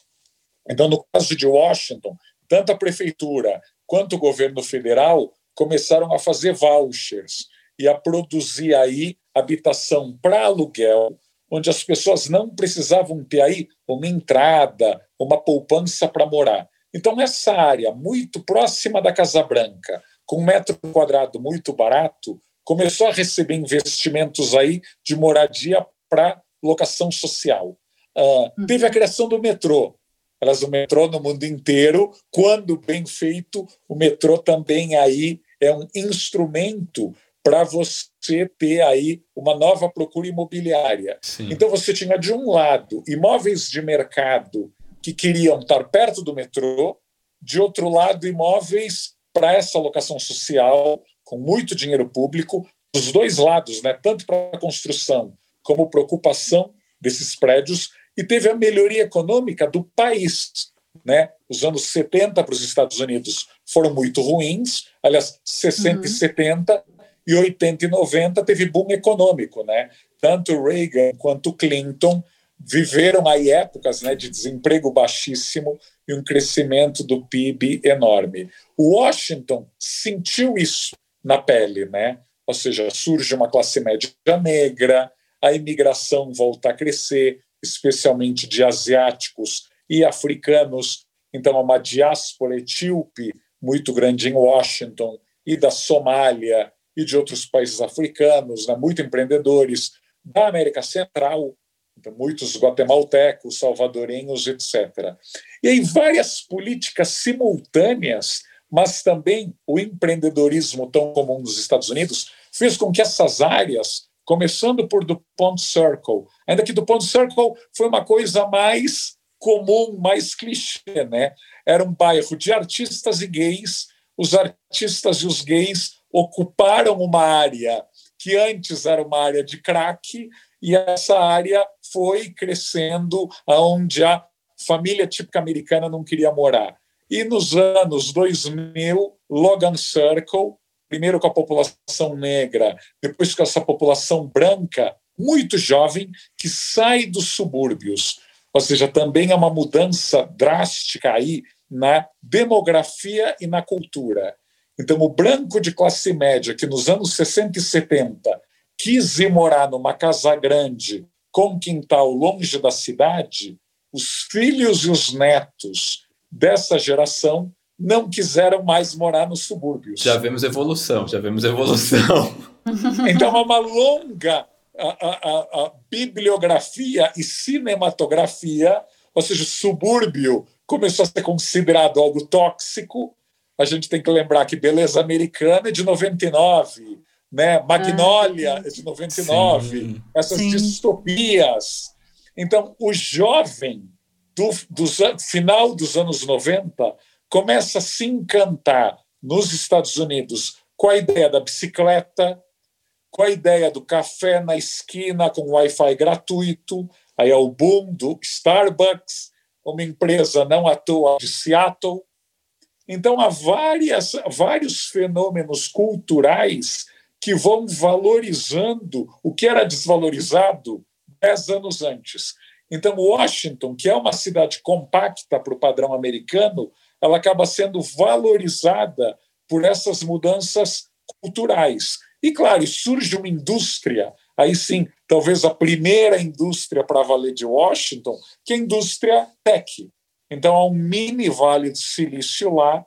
[SPEAKER 4] Então, no caso de Washington, tanto a prefeitura quanto o governo federal começaram a fazer vouchers e a produzir aí habitação para aluguel, onde as pessoas não precisavam ter aí uma entrada, uma poupança para morar. Então, essa área muito próxima da Casa Branca, com um metro quadrado muito barato, começou a receber investimentos aí de moradia para locação social. Uh, teve a criação do metrô. Elas o metrô no mundo inteiro, quando bem feito, o metrô também aí é um instrumento para você ter aí uma nova procura imobiliária. Sim. Então você tinha de um lado imóveis de mercado que queriam estar perto do metrô, de outro lado imóveis para essa locação social com muito dinheiro público, dos dois lados, né, tanto para a construção como para a ocupação desses prédios, e teve a melhoria econômica do país. Né? Os anos 70 para os Estados Unidos foram muito ruins, aliás, 60 uhum. e 70, e 80 e 90 teve boom econômico. Né? Tanto Reagan quanto Clinton viveram aí épocas né, de desemprego baixíssimo e um crescimento do PIB enorme. Washington sentiu isso na pele, né? Ou seja, surge uma classe média negra, a imigração volta a crescer, especialmente de asiáticos e africanos. Então, há uma diáspora etíope muito grande em Washington e da Somália e de outros países africanos, né? muito empreendedores da América Central, então, muitos guatemaltecos, salvadorenhos, etc. E aí várias políticas simultâneas mas também o empreendedorismo tão comum nos Estados Unidos fez com que essas áreas, começando por DuPont Circle, ainda que DuPont Circle foi uma coisa mais comum, mais clichê, né? Era um bairro de artistas e gays, os artistas e os gays ocuparam uma área que antes era uma área de crack, e essa área foi crescendo aonde a família típica americana não queria morar. E nos anos 2000, Logan Circle, primeiro com a população negra, depois com essa população branca, muito jovem, que sai dos subúrbios. Ou seja, também é uma mudança drástica aí na demografia e na cultura. Então, o branco de classe média, que nos anos 60 e 70 quis ir morar numa casa grande, com quintal longe da cidade, os filhos e os netos dessa geração não quiseram mais morar nos subúrbios.
[SPEAKER 1] Já vemos evolução, já vemos evolução.
[SPEAKER 4] então, é uma longa a, a, a, bibliografia e cinematografia, ou seja, o subúrbio começou a ser considerado algo tóxico, a gente tem que lembrar que Beleza Americana é de 99, né? Magnolia ah, é de 99, sim. essas sim. distopias. Então, o jovem do, do final dos anos 90 começa a se encantar nos Estados Unidos com a ideia da bicicleta, com a ideia do café na esquina com Wi-Fi gratuito, aí é o boom do Starbucks, uma empresa não à toa de Seattle. Então, há várias, vários fenômenos culturais que vão valorizando o que era desvalorizado dez anos antes. Então, Washington, que é uma cidade compacta para o padrão americano, ela acaba sendo valorizada por essas mudanças culturais. E, claro, surge uma indústria, aí sim, talvez a primeira indústria para valer de Washington, que é a indústria tech. Então, há um mini vale do silício lá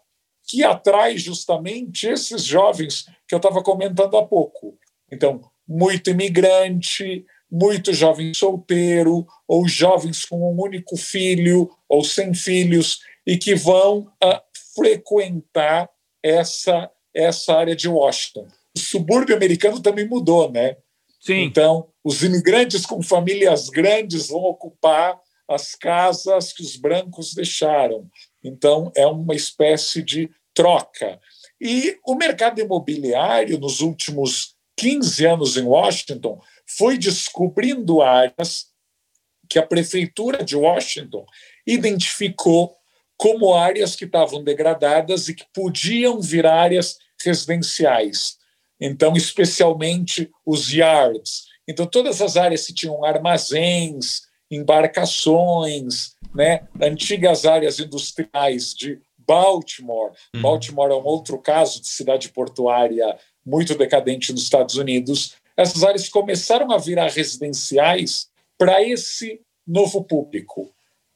[SPEAKER 4] que atrai justamente esses jovens que eu estava comentando há pouco. Então, muito imigrante, muito jovem solteiro, ou jovens com um único filho, ou sem filhos, e que vão uh, frequentar essa, essa área de Washington. O subúrbio americano também mudou, né?
[SPEAKER 3] Sim.
[SPEAKER 4] Então, os imigrantes com famílias grandes vão ocupar as casas que os brancos deixaram. Então, é uma espécie de troca. E o mercado imobiliário, nos últimos 15 anos em Washington, foi descobrindo áreas que a prefeitura de Washington identificou como áreas que estavam degradadas e que podiam virar áreas residenciais. Então, especialmente os yards. Então, todas as áreas que tinham armazéns, embarcações, né, antigas áreas industriais de Baltimore. Uhum. Baltimore é um outro caso de cidade portuária muito decadente nos Estados Unidos. Essas áreas começaram a virar residenciais para esse novo público.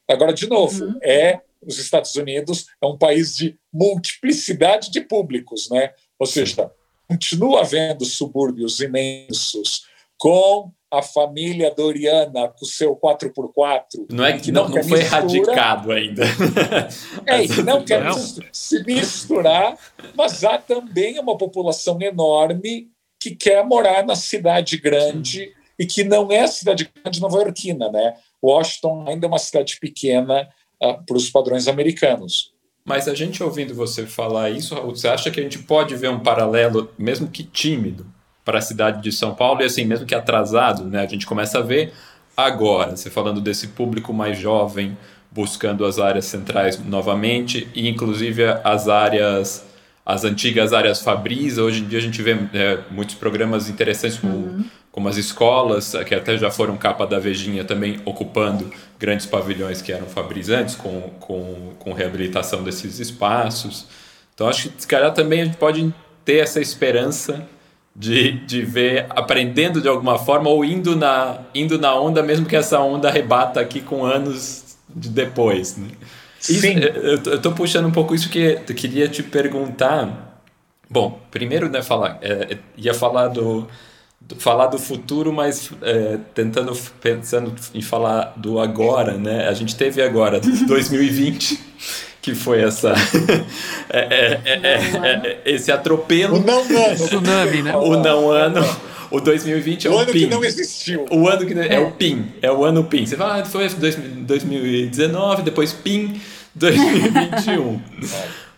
[SPEAKER 4] Agora, de novo, uhum. é os Estados Unidos é um país de multiplicidade de públicos, né? Ou seja, continua havendo subúrbios imensos com a família Doriana com o seu 4x4.
[SPEAKER 1] Não é que não, não, não foi mistura, erradicado ainda.
[SPEAKER 4] É, que não quer não. se misturar, mas há também uma população enorme que quer morar na cidade grande e que não é a cidade grande nova-iorquina, né? Washington ainda é uma cidade pequena uh, para os padrões americanos.
[SPEAKER 1] Mas a gente ouvindo você falar isso, você acha que a gente pode ver um paralelo, mesmo que tímido, para a cidade de São Paulo e assim, mesmo que atrasado, né? A gente começa a ver agora, você falando desse público mais jovem buscando as áreas centrais novamente e inclusive as áreas as antigas áreas Fabris, hoje em dia a gente vê é, muitos programas interessantes como, uhum. como as escolas, que até já foram capa da Vejinha também ocupando grandes pavilhões que eram Fabris antes, com, com, com reabilitação desses espaços. Então acho que se calhar também a gente pode ter essa esperança de, de ver aprendendo de alguma forma ou indo na, indo na onda, mesmo que essa onda rebata aqui com anos de depois. Né? Sim. Isso, eu estou puxando um pouco isso que eu queria te perguntar. Bom, primeiro, né, falar, é, ia falar do, do, falar do futuro, mas é, tentando pensando em falar do agora, né? A gente teve agora 2020 que foi essa é, é, é, esse atropelo.
[SPEAKER 4] O não ano.
[SPEAKER 3] Tsunami, né?
[SPEAKER 1] O não ano. O 2020 é o,
[SPEAKER 4] o
[SPEAKER 1] ano
[SPEAKER 4] PIN. que não existiu.
[SPEAKER 1] O ano que é, o PIN, é o ano PIN. Você fala, ah, foi 2019, depois PIN 2021.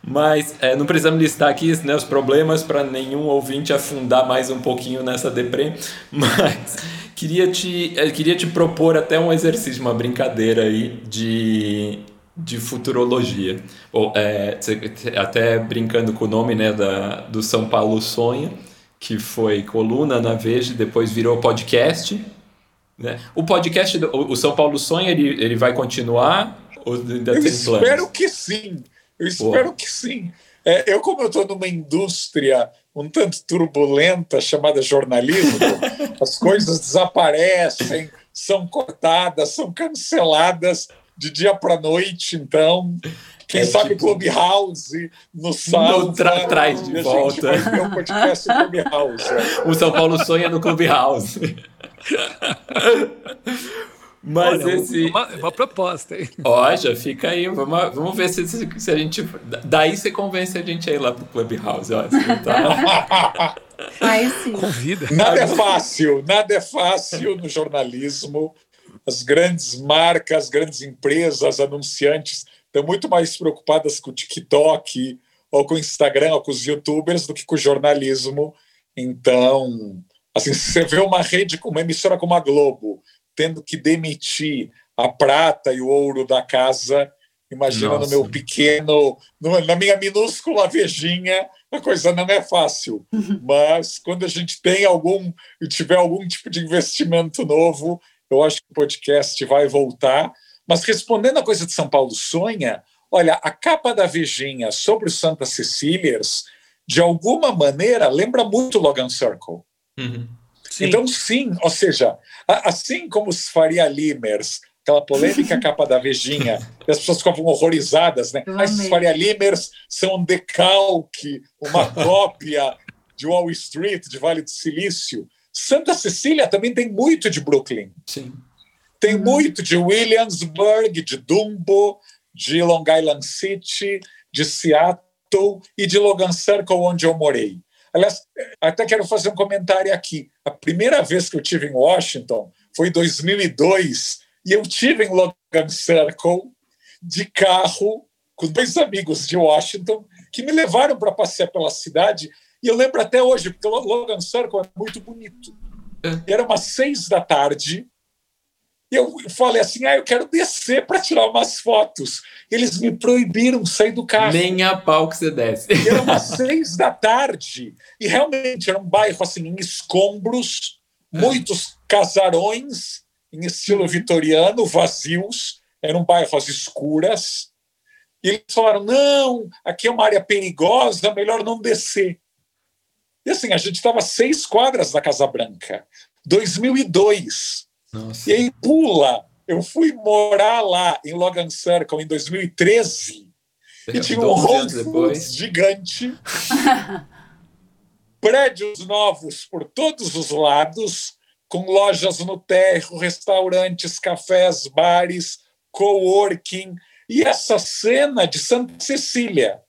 [SPEAKER 1] Mas é, não precisamos listar aqui né, os problemas para nenhum ouvinte afundar mais um pouquinho nessa deprê. Mas queria te, queria te propor até um exercício, uma brincadeira aí de de futurologia. Ou, é, até brincando com o nome né, da, do São Paulo Sonha, que foi coluna na Veja, depois virou podcast. Né? O podcast, do, o São Paulo Sonha, ele, ele vai continuar? Ou ainda
[SPEAKER 4] eu
[SPEAKER 1] tem
[SPEAKER 4] espero planos? que sim. Eu espero Pô. que sim. É, eu, como eu estou numa indústria um tanto turbulenta chamada jornalismo, as coisas desaparecem, são cortadas, são canceladas de dia para noite, então. Quem é, sabe tipo, Clubhouse no sábado.
[SPEAKER 1] Tra traz de volta.
[SPEAKER 4] O podcast Clubhouse.
[SPEAKER 1] O São Paulo sonha no Clubhouse.
[SPEAKER 3] Mas Olha, esse. Uma, uma, proposta, hein?
[SPEAKER 1] Ó, já fica aí. Vamos, vamos ver se, se, a gente. Daí você convence a gente a ir lá pro Clubhouse. Ó, tá...
[SPEAKER 2] aí sim.
[SPEAKER 3] Convida.
[SPEAKER 4] Nada é fácil, nada é fácil no jornalismo. As grandes marcas, as grandes empresas, anunciantes estão muito mais preocupadas com o TikTok ou com o Instagram ou com os youtubers do que com o jornalismo. Então, assim, você vê uma rede, uma emissora como a Globo, tendo que demitir a prata e o ouro da casa. Imagina Nossa. no meu pequeno, no, na minha minúscula vejinha, a coisa não é fácil. Mas quando a gente tem algum, tiver algum tipo de investimento novo, eu acho que o podcast vai voltar. Mas respondendo a coisa de São Paulo Sonha, olha, a capa da Vejinha sobre o Santa Cecílias, de alguma maneira, lembra muito Logan Circle.
[SPEAKER 1] Uhum.
[SPEAKER 4] Sim. Então, sim, ou seja, assim como os Faria Limers, aquela polêmica capa da Vejinha, e as pessoas ficavam horrorizadas, né? Esses Faria Limers são um decalque, uma cópia de Wall Street, de Vale do Silício. Santa Cecília também tem muito de Brooklyn.
[SPEAKER 1] Sim.
[SPEAKER 4] Tem muito de Williamsburg, de Dumbo, de Long Island City, de Seattle e de Logan Circle, onde eu morei. Aliás, até quero fazer um comentário aqui. A primeira vez que eu tive em Washington foi em 2002 e eu tive em Logan Circle de carro com dois amigos de Washington que me levaram para passear pela cidade e eu lembro até hoje porque o Logan Circle é muito bonito. É. Era umas seis da tarde eu falei assim: ah, eu quero descer para tirar umas fotos. Eles me proibiram sair do carro.
[SPEAKER 1] Nem a pau que você desce.
[SPEAKER 4] E eram umas seis da tarde. E realmente era um bairro assim, em escombros, muitos casarões em estilo vitoriano, vazios. Eram bairros escuras. E eles falaram: não, aqui é uma área perigosa, melhor não descer. E assim, a gente estava seis quadras da Casa Branca. 2002.
[SPEAKER 1] Nossa.
[SPEAKER 4] E aí pula. Eu fui morar lá em Logan Circle em 2013 e tinha um Whole Foods gigante, prédios novos por todos os lados, com lojas no térreo, restaurantes, cafés, bares, coworking e essa cena de Santa Cecília.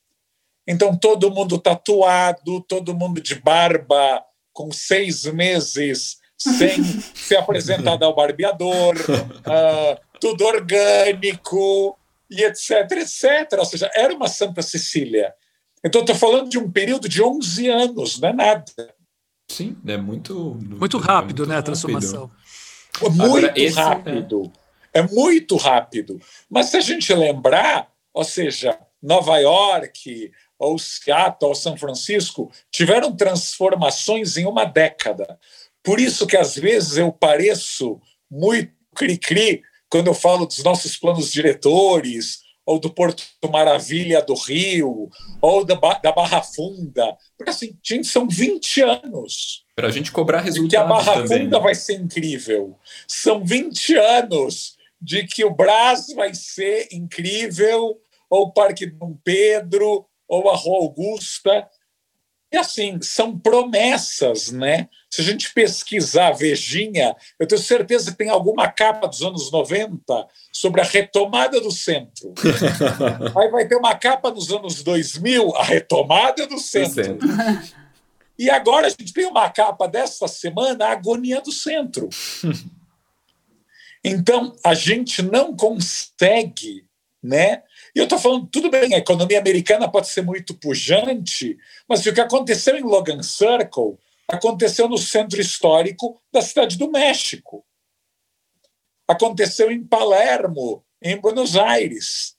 [SPEAKER 4] Então todo mundo tatuado, todo mundo de barba, com seis meses sem ser apresentado ao barbeador, uh, tudo orgânico e etc, etc. Ou seja, era uma Santa Cecília. Então, estou falando de um período de 11 anos, não é nada.
[SPEAKER 1] Sim, é muito...
[SPEAKER 3] Muito rápido, muito né, a transformação.
[SPEAKER 4] É muito Agora, rápido. É. é muito rápido. Mas se a gente lembrar, ou seja, Nova York, ou Seattle, ou São Francisco, tiveram transformações em uma década. Por isso que às vezes eu pareço muito cri-cri quando eu falo dos nossos planos diretores, ou do Porto Maravilha do Rio, ou da, da Barra Funda. Porque assim, gente, são 20 anos.
[SPEAKER 1] Para a gente cobrar resultados.
[SPEAKER 4] De que a Barra também. Funda vai ser incrível. São 20 anos de que o Brás vai ser incrível, ou o Parque Dom Pedro, ou a Rua Augusta. E assim, são promessas, né? Se a gente pesquisar Vejinha, eu tenho certeza que tem alguma capa dos anos 90 sobre a retomada do centro. Aí vai ter uma capa nos anos 2000, a retomada do centro. centro. E agora a gente tem uma capa desta semana, a agonia do centro. Então, a gente não consegue né, e eu estou falando, tudo bem, a economia americana pode ser muito pujante, mas o que aconteceu em Logan Circle aconteceu no centro histórico da cidade do México. Aconteceu em Palermo, em Buenos Aires.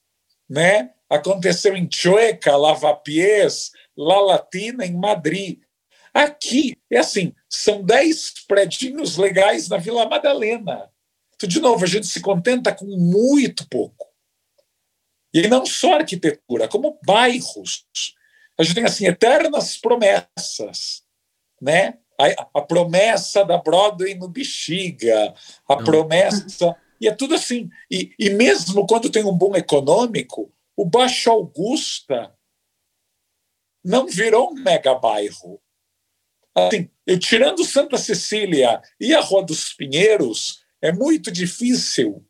[SPEAKER 4] Né? Aconteceu em Chueca, Lavapiés, La Latina, em Madrid. Aqui, é assim, são dez predinhos legais na Vila Madalena. Então, de novo, a gente se contenta com muito pouco. E não só arquitetura, como bairros. A gente tem assim eternas promessas, né? A, a promessa da Broadway no Bexiga, a não. promessa e é tudo assim. E, e mesmo quando tem um bom econômico, o Baixo Augusta não virou um mega bairro. Assim, eu tirando Santa Cecília e a Rua dos Pinheiros, é muito difícil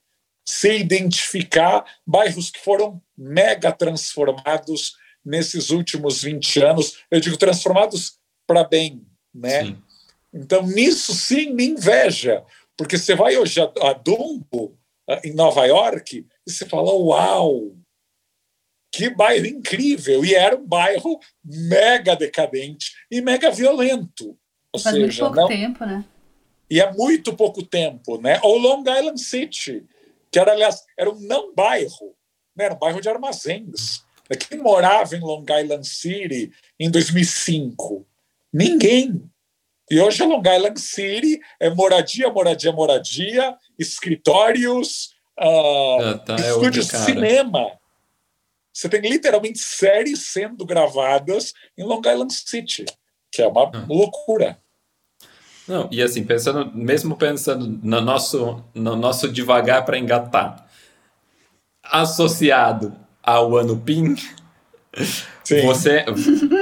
[SPEAKER 4] se identificar bairros que foram mega transformados nesses últimos 20 anos. Eu digo transformados para bem, né? Sim. Então, nisso sim me inveja, porque você vai hoje a, a Dumbo, em Nova York, e você fala: Uau, que bairro incrível! E era um bairro mega decadente e mega violento.
[SPEAKER 2] Ou Faz seja, muito pouco não... tempo, né?
[SPEAKER 4] E é muito pouco tempo, né? Ou Long Island City, que era, aliás, era um não bairro, né? era um bairro de armazéns. Quem morava em Long Island City em 2005? Ninguém. E hoje a Long Island City é moradia, moradia, moradia, escritórios, uh, ah, tá, estúdios é de cinema. Você tem literalmente séries sendo gravadas em Long Island City, que é uma ah. loucura.
[SPEAKER 1] Não, e assim, pensando, mesmo pensando no nosso, no nosso devagar para engatar, associado ao ano PIN, Sim. você,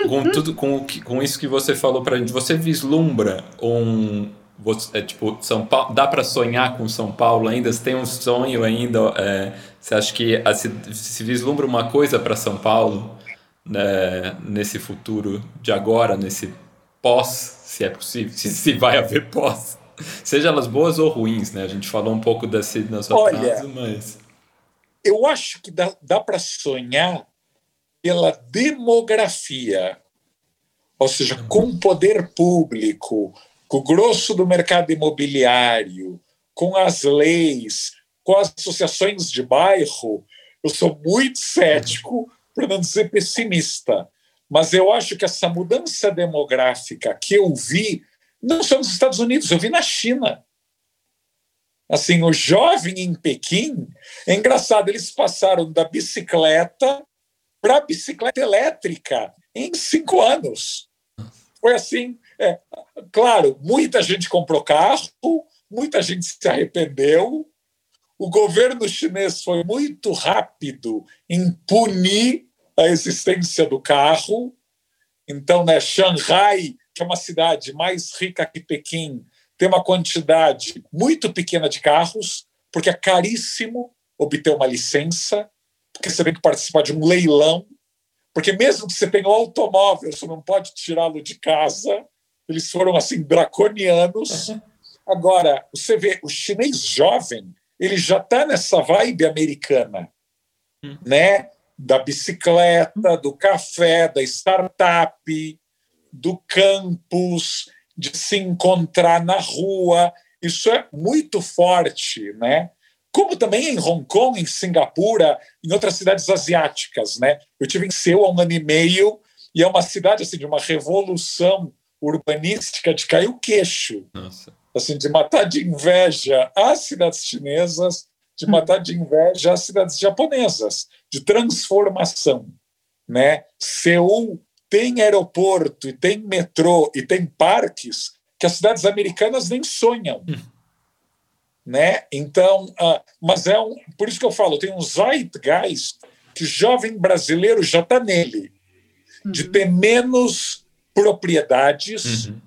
[SPEAKER 1] com tudo, com, com isso que você falou para a gente, você vislumbra um, você, é, tipo, São Paulo, dá para sonhar com São Paulo ainda? Você tem um sonho ainda? É, você acha que se, se vislumbra uma coisa para São Paulo né, nesse futuro de agora, nesse pós, se é possível, se, se vai haver pós? Seja elas boas ou ruins, né? A gente falou um pouco desse na sua Olha, frase, mas.
[SPEAKER 4] Eu acho que dá, dá para sonhar pela demografia, ou seja, com o poder público, com o grosso do mercado imobiliário, com as leis, com as associações de bairro, eu sou muito cético, para não dizer pessimista. Mas eu acho que essa mudança demográfica que eu vi, não só nos Estados Unidos, eu vi na China. Assim, o jovem em Pequim, é engraçado, eles passaram da bicicleta para a bicicleta elétrica em cinco anos. Foi assim, é, claro, muita gente comprou carro, muita gente se arrependeu. O governo chinês foi muito rápido em punir a existência do carro. Então, né, Xangai, que é uma cidade mais rica que Pequim, tem uma quantidade muito pequena de carros, porque é caríssimo obter uma licença, porque você tem que participar de um leilão, porque mesmo que você tenha um automóvel, você não pode tirá-lo de casa. Eles foram assim draconianos. Uhum. Agora, você vê, o chinês jovem, ele já está nessa vibe americana, uhum. né? Da bicicleta, do café, da startup, do campus, de se encontrar na rua. Isso é muito forte, né? Como também em Hong Kong, em Singapura, em outras cidades asiáticas, né? Eu tive em Seul há um ano e meio e é uma cidade assim de uma revolução urbanística de cair o queixo. Nossa. Assim, de matar de inveja as cidades chinesas, de matar de inveja as cidades japonesas, de transformação. Né? Seul tem aeroporto, e tem metrô, e tem parques que as cidades americanas nem sonham. Hum. Né? Então, uh, mas é um, por isso que eu falo, tem um zeitgeist que o jovem brasileiro já está nele, uhum. de ter menos propriedades, uhum.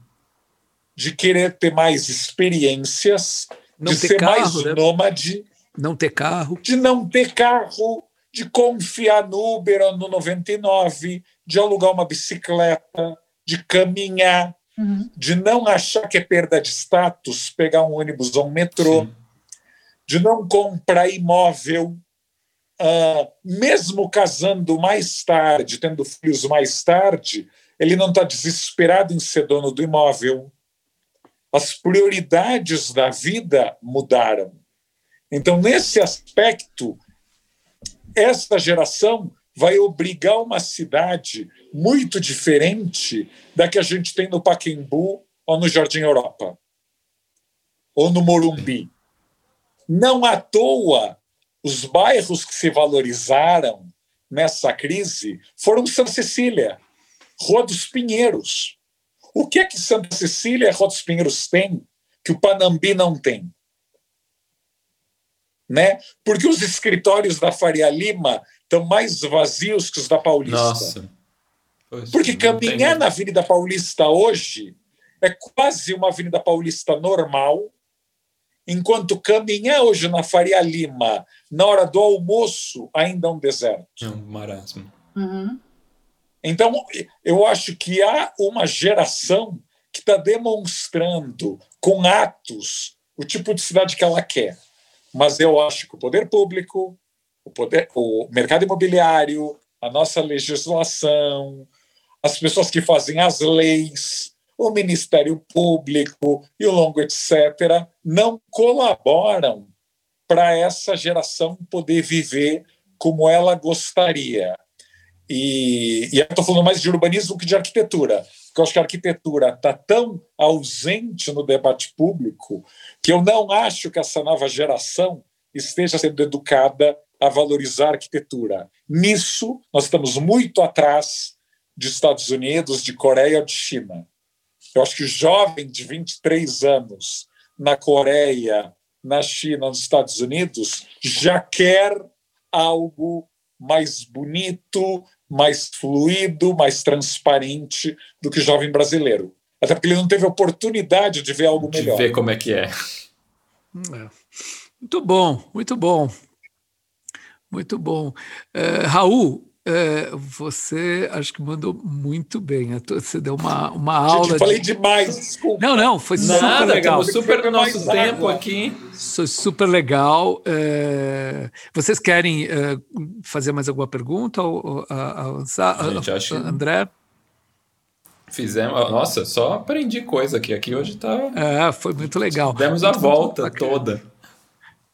[SPEAKER 4] de querer ter mais experiências, não de ser carro, mais né? nômade.
[SPEAKER 3] Não ter carro.
[SPEAKER 4] De não ter carro, de confiar no Uber ou no 99, de alugar uma bicicleta, de caminhar, uhum. de não achar que é perda de status pegar um ônibus ou um metrô, Sim. de não comprar imóvel, uh, mesmo casando mais tarde, tendo filhos mais tarde, ele não está desesperado em ser dono do imóvel. As prioridades da vida mudaram. Então, nesse aspecto, essa geração vai obrigar uma cidade muito diferente da que a gente tem no Paquembu ou no Jardim Europa ou no Morumbi. Não à toa, os bairros que se valorizaram nessa crise foram Santa Cecília, Rua dos Pinheiros. O que é que Santa Cecília e Rua dos Pinheiros tem que o Panambi não tem? Né? Porque os escritórios da Faria Lima estão mais vazios que os da Paulista. Nossa. Pois, Porque caminhar na Avenida Paulista hoje é quase uma Avenida Paulista normal, enquanto caminhar hoje na Faria Lima, na hora do almoço, ainda é um deserto.
[SPEAKER 1] É um marasmo.
[SPEAKER 2] Uhum.
[SPEAKER 4] Então, eu acho que há uma geração que está demonstrando com atos o tipo de cidade que ela quer. Mas eu acho que o poder público, o, poder, o mercado imobiliário, a nossa legislação, as pessoas que fazem as leis, o Ministério Público e o longo etc., não colaboram para essa geração poder viver como ela gostaria. E, e eu estou falando mais de urbanismo que de arquitetura, porque eu acho que a arquitetura está tão ausente no debate público que eu não acho que essa nova geração esteja sendo educada a valorizar a arquitetura. Nisso, nós estamos muito atrás de Estados Unidos, de Coreia de China. Eu acho que jovem de 23 anos na Coreia, na China, nos Estados Unidos, já quer algo mais bonito, mais fluido, mais transparente do que o jovem brasileiro. Até porque ele não teve oportunidade de ver algo
[SPEAKER 1] De
[SPEAKER 4] melhor.
[SPEAKER 1] ver como é que é.
[SPEAKER 3] É. Muito bom, muito bom. Muito bom. É, Raul, é, você acho que mandou muito bem. Você deu uma, uma aula.
[SPEAKER 4] Gente, eu
[SPEAKER 3] de-
[SPEAKER 4] falei demais, desculpa.
[SPEAKER 3] Não, não, foi super
[SPEAKER 1] Nada,
[SPEAKER 3] legal.
[SPEAKER 1] estamos super no nosso tempo
[SPEAKER 4] água.
[SPEAKER 1] aqui.
[SPEAKER 3] Foi super legal. É, vocês querem é, fazer mais alguma pergunta ou, avançar?
[SPEAKER 1] Gente, acho-
[SPEAKER 3] André?
[SPEAKER 1] Fizemos. Nossa, só aprendi coisa aqui. Aqui hoje tá.
[SPEAKER 3] É, foi muito legal.
[SPEAKER 1] Demos a
[SPEAKER 3] Muito,
[SPEAKER 1] volta toda.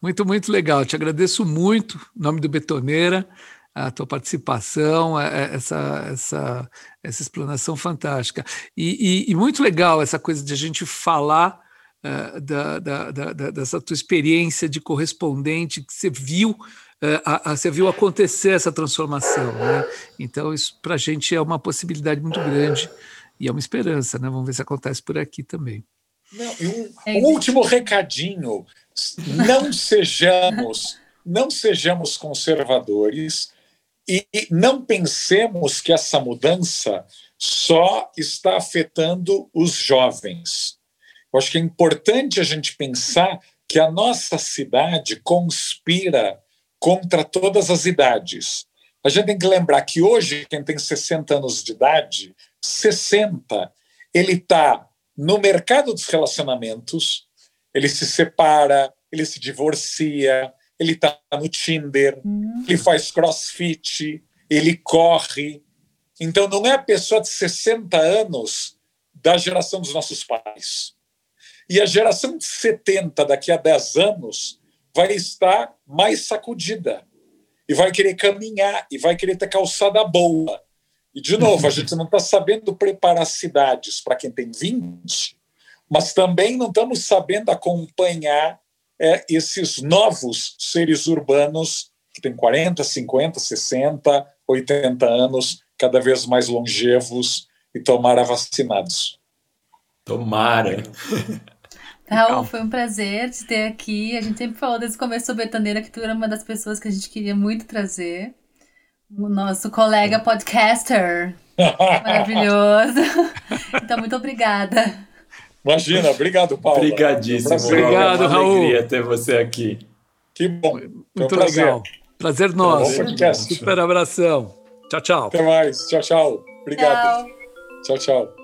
[SPEAKER 3] Muito, muito legal. Te agradeço muito, em nome do Betoneira, a tua participação, é- é- essa, essa, essa explanação fantástica. E, e- e muito legal essa coisa de a gente falar eh, da, da- da- da- dessa tua experiência de correspondente, que você viu, eh, a- a- você viu acontecer essa transformação. Né? Então, isso para a gente é uma possibilidade muito grande e é uma esperança. Né? Vamos ver se acontece por aqui também.
[SPEAKER 4] Não, e um,
[SPEAKER 2] É,
[SPEAKER 4] um último recadinho: não sejamos, não sejamos conservadores e não pensemos que essa mudança só está afetando os jovens. Eu acho que é importante a gente pensar que a nossa cidade conspira contra todas as idades. A gente tem que lembrar que hoje, quem tem 60 anos de idade, 60, ele está no mercado dos relacionamentos, ele se separa, ele se divorcia, ele está no Tinder, ele faz crossfit, ele corre. Então, não é a pessoa de 60 anos da geração dos nossos pais. E a geração de 70, daqui a 10 anos, vai estar mais sacudida. E vai querer caminhar, e vai querer ter calçada boa. E, de novo, a gente não está sabendo preparar cidades para quem tem 20, mas também não estamos sabendo acompanhar é, esses novos seres urbanos que têm 40, 50, 60, 80 anos, cada vez mais longevos e tomara vacinados.
[SPEAKER 1] Tomara.
[SPEAKER 2] Raul, foi um prazer te ter aqui. A gente sempre falou desde o começo sobre Betoneira que tu era uma das pessoas que a gente queria muito trazer. O nosso colega podcaster maravilhoso. Então, muito obrigada.
[SPEAKER 4] Imagina, obrigado, Paulo.
[SPEAKER 1] Obrigadíssimo. Raul.
[SPEAKER 3] Obrigado,
[SPEAKER 1] É uma
[SPEAKER 3] Raul.
[SPEAKER 1] alegria ter você aqui.
[SPEAKER 4] Que bom. Foi um
[SPEAKER 3] Muito
[SPEAKER 4] prazer.
[SPEAKER 3] legal. Prazer
[SPEAKER 4] Bom
[SPEAKER 3] nosso.
[SPEAKER 4] podcast.
[SPEAKER 3] Super abração. Tchau, tchau.
[SPEAKER 4] Até mais. Tchau, tchau. Obrigado.
[SPEAKER 2] Tchau.
[SPEAKER 4] Tchau, tchau.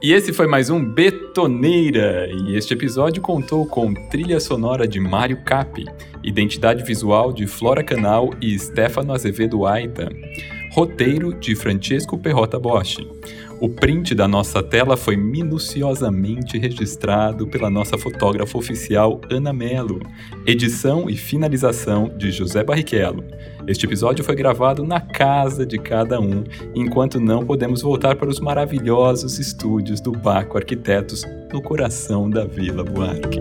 [SPEAKER 1] E esse foi mais um Betoneira, e este episódio contou com trilha sonora de Mário Capi, identidade visual de Flora Canal e Stefano Azevedo Aita, roteiro de Francesco Perrota Bosch. O print da nossa tela foi minuciosamente registrado pela nossa fotógrafa oficial Ana Melo, edição e finalização de José Barrichello. Este episódio foi gravado na casa de cada um enquanto não podemos voltar para os maravilhosos estúdios do Baco Arquitetos, no coração da Vila Buarque.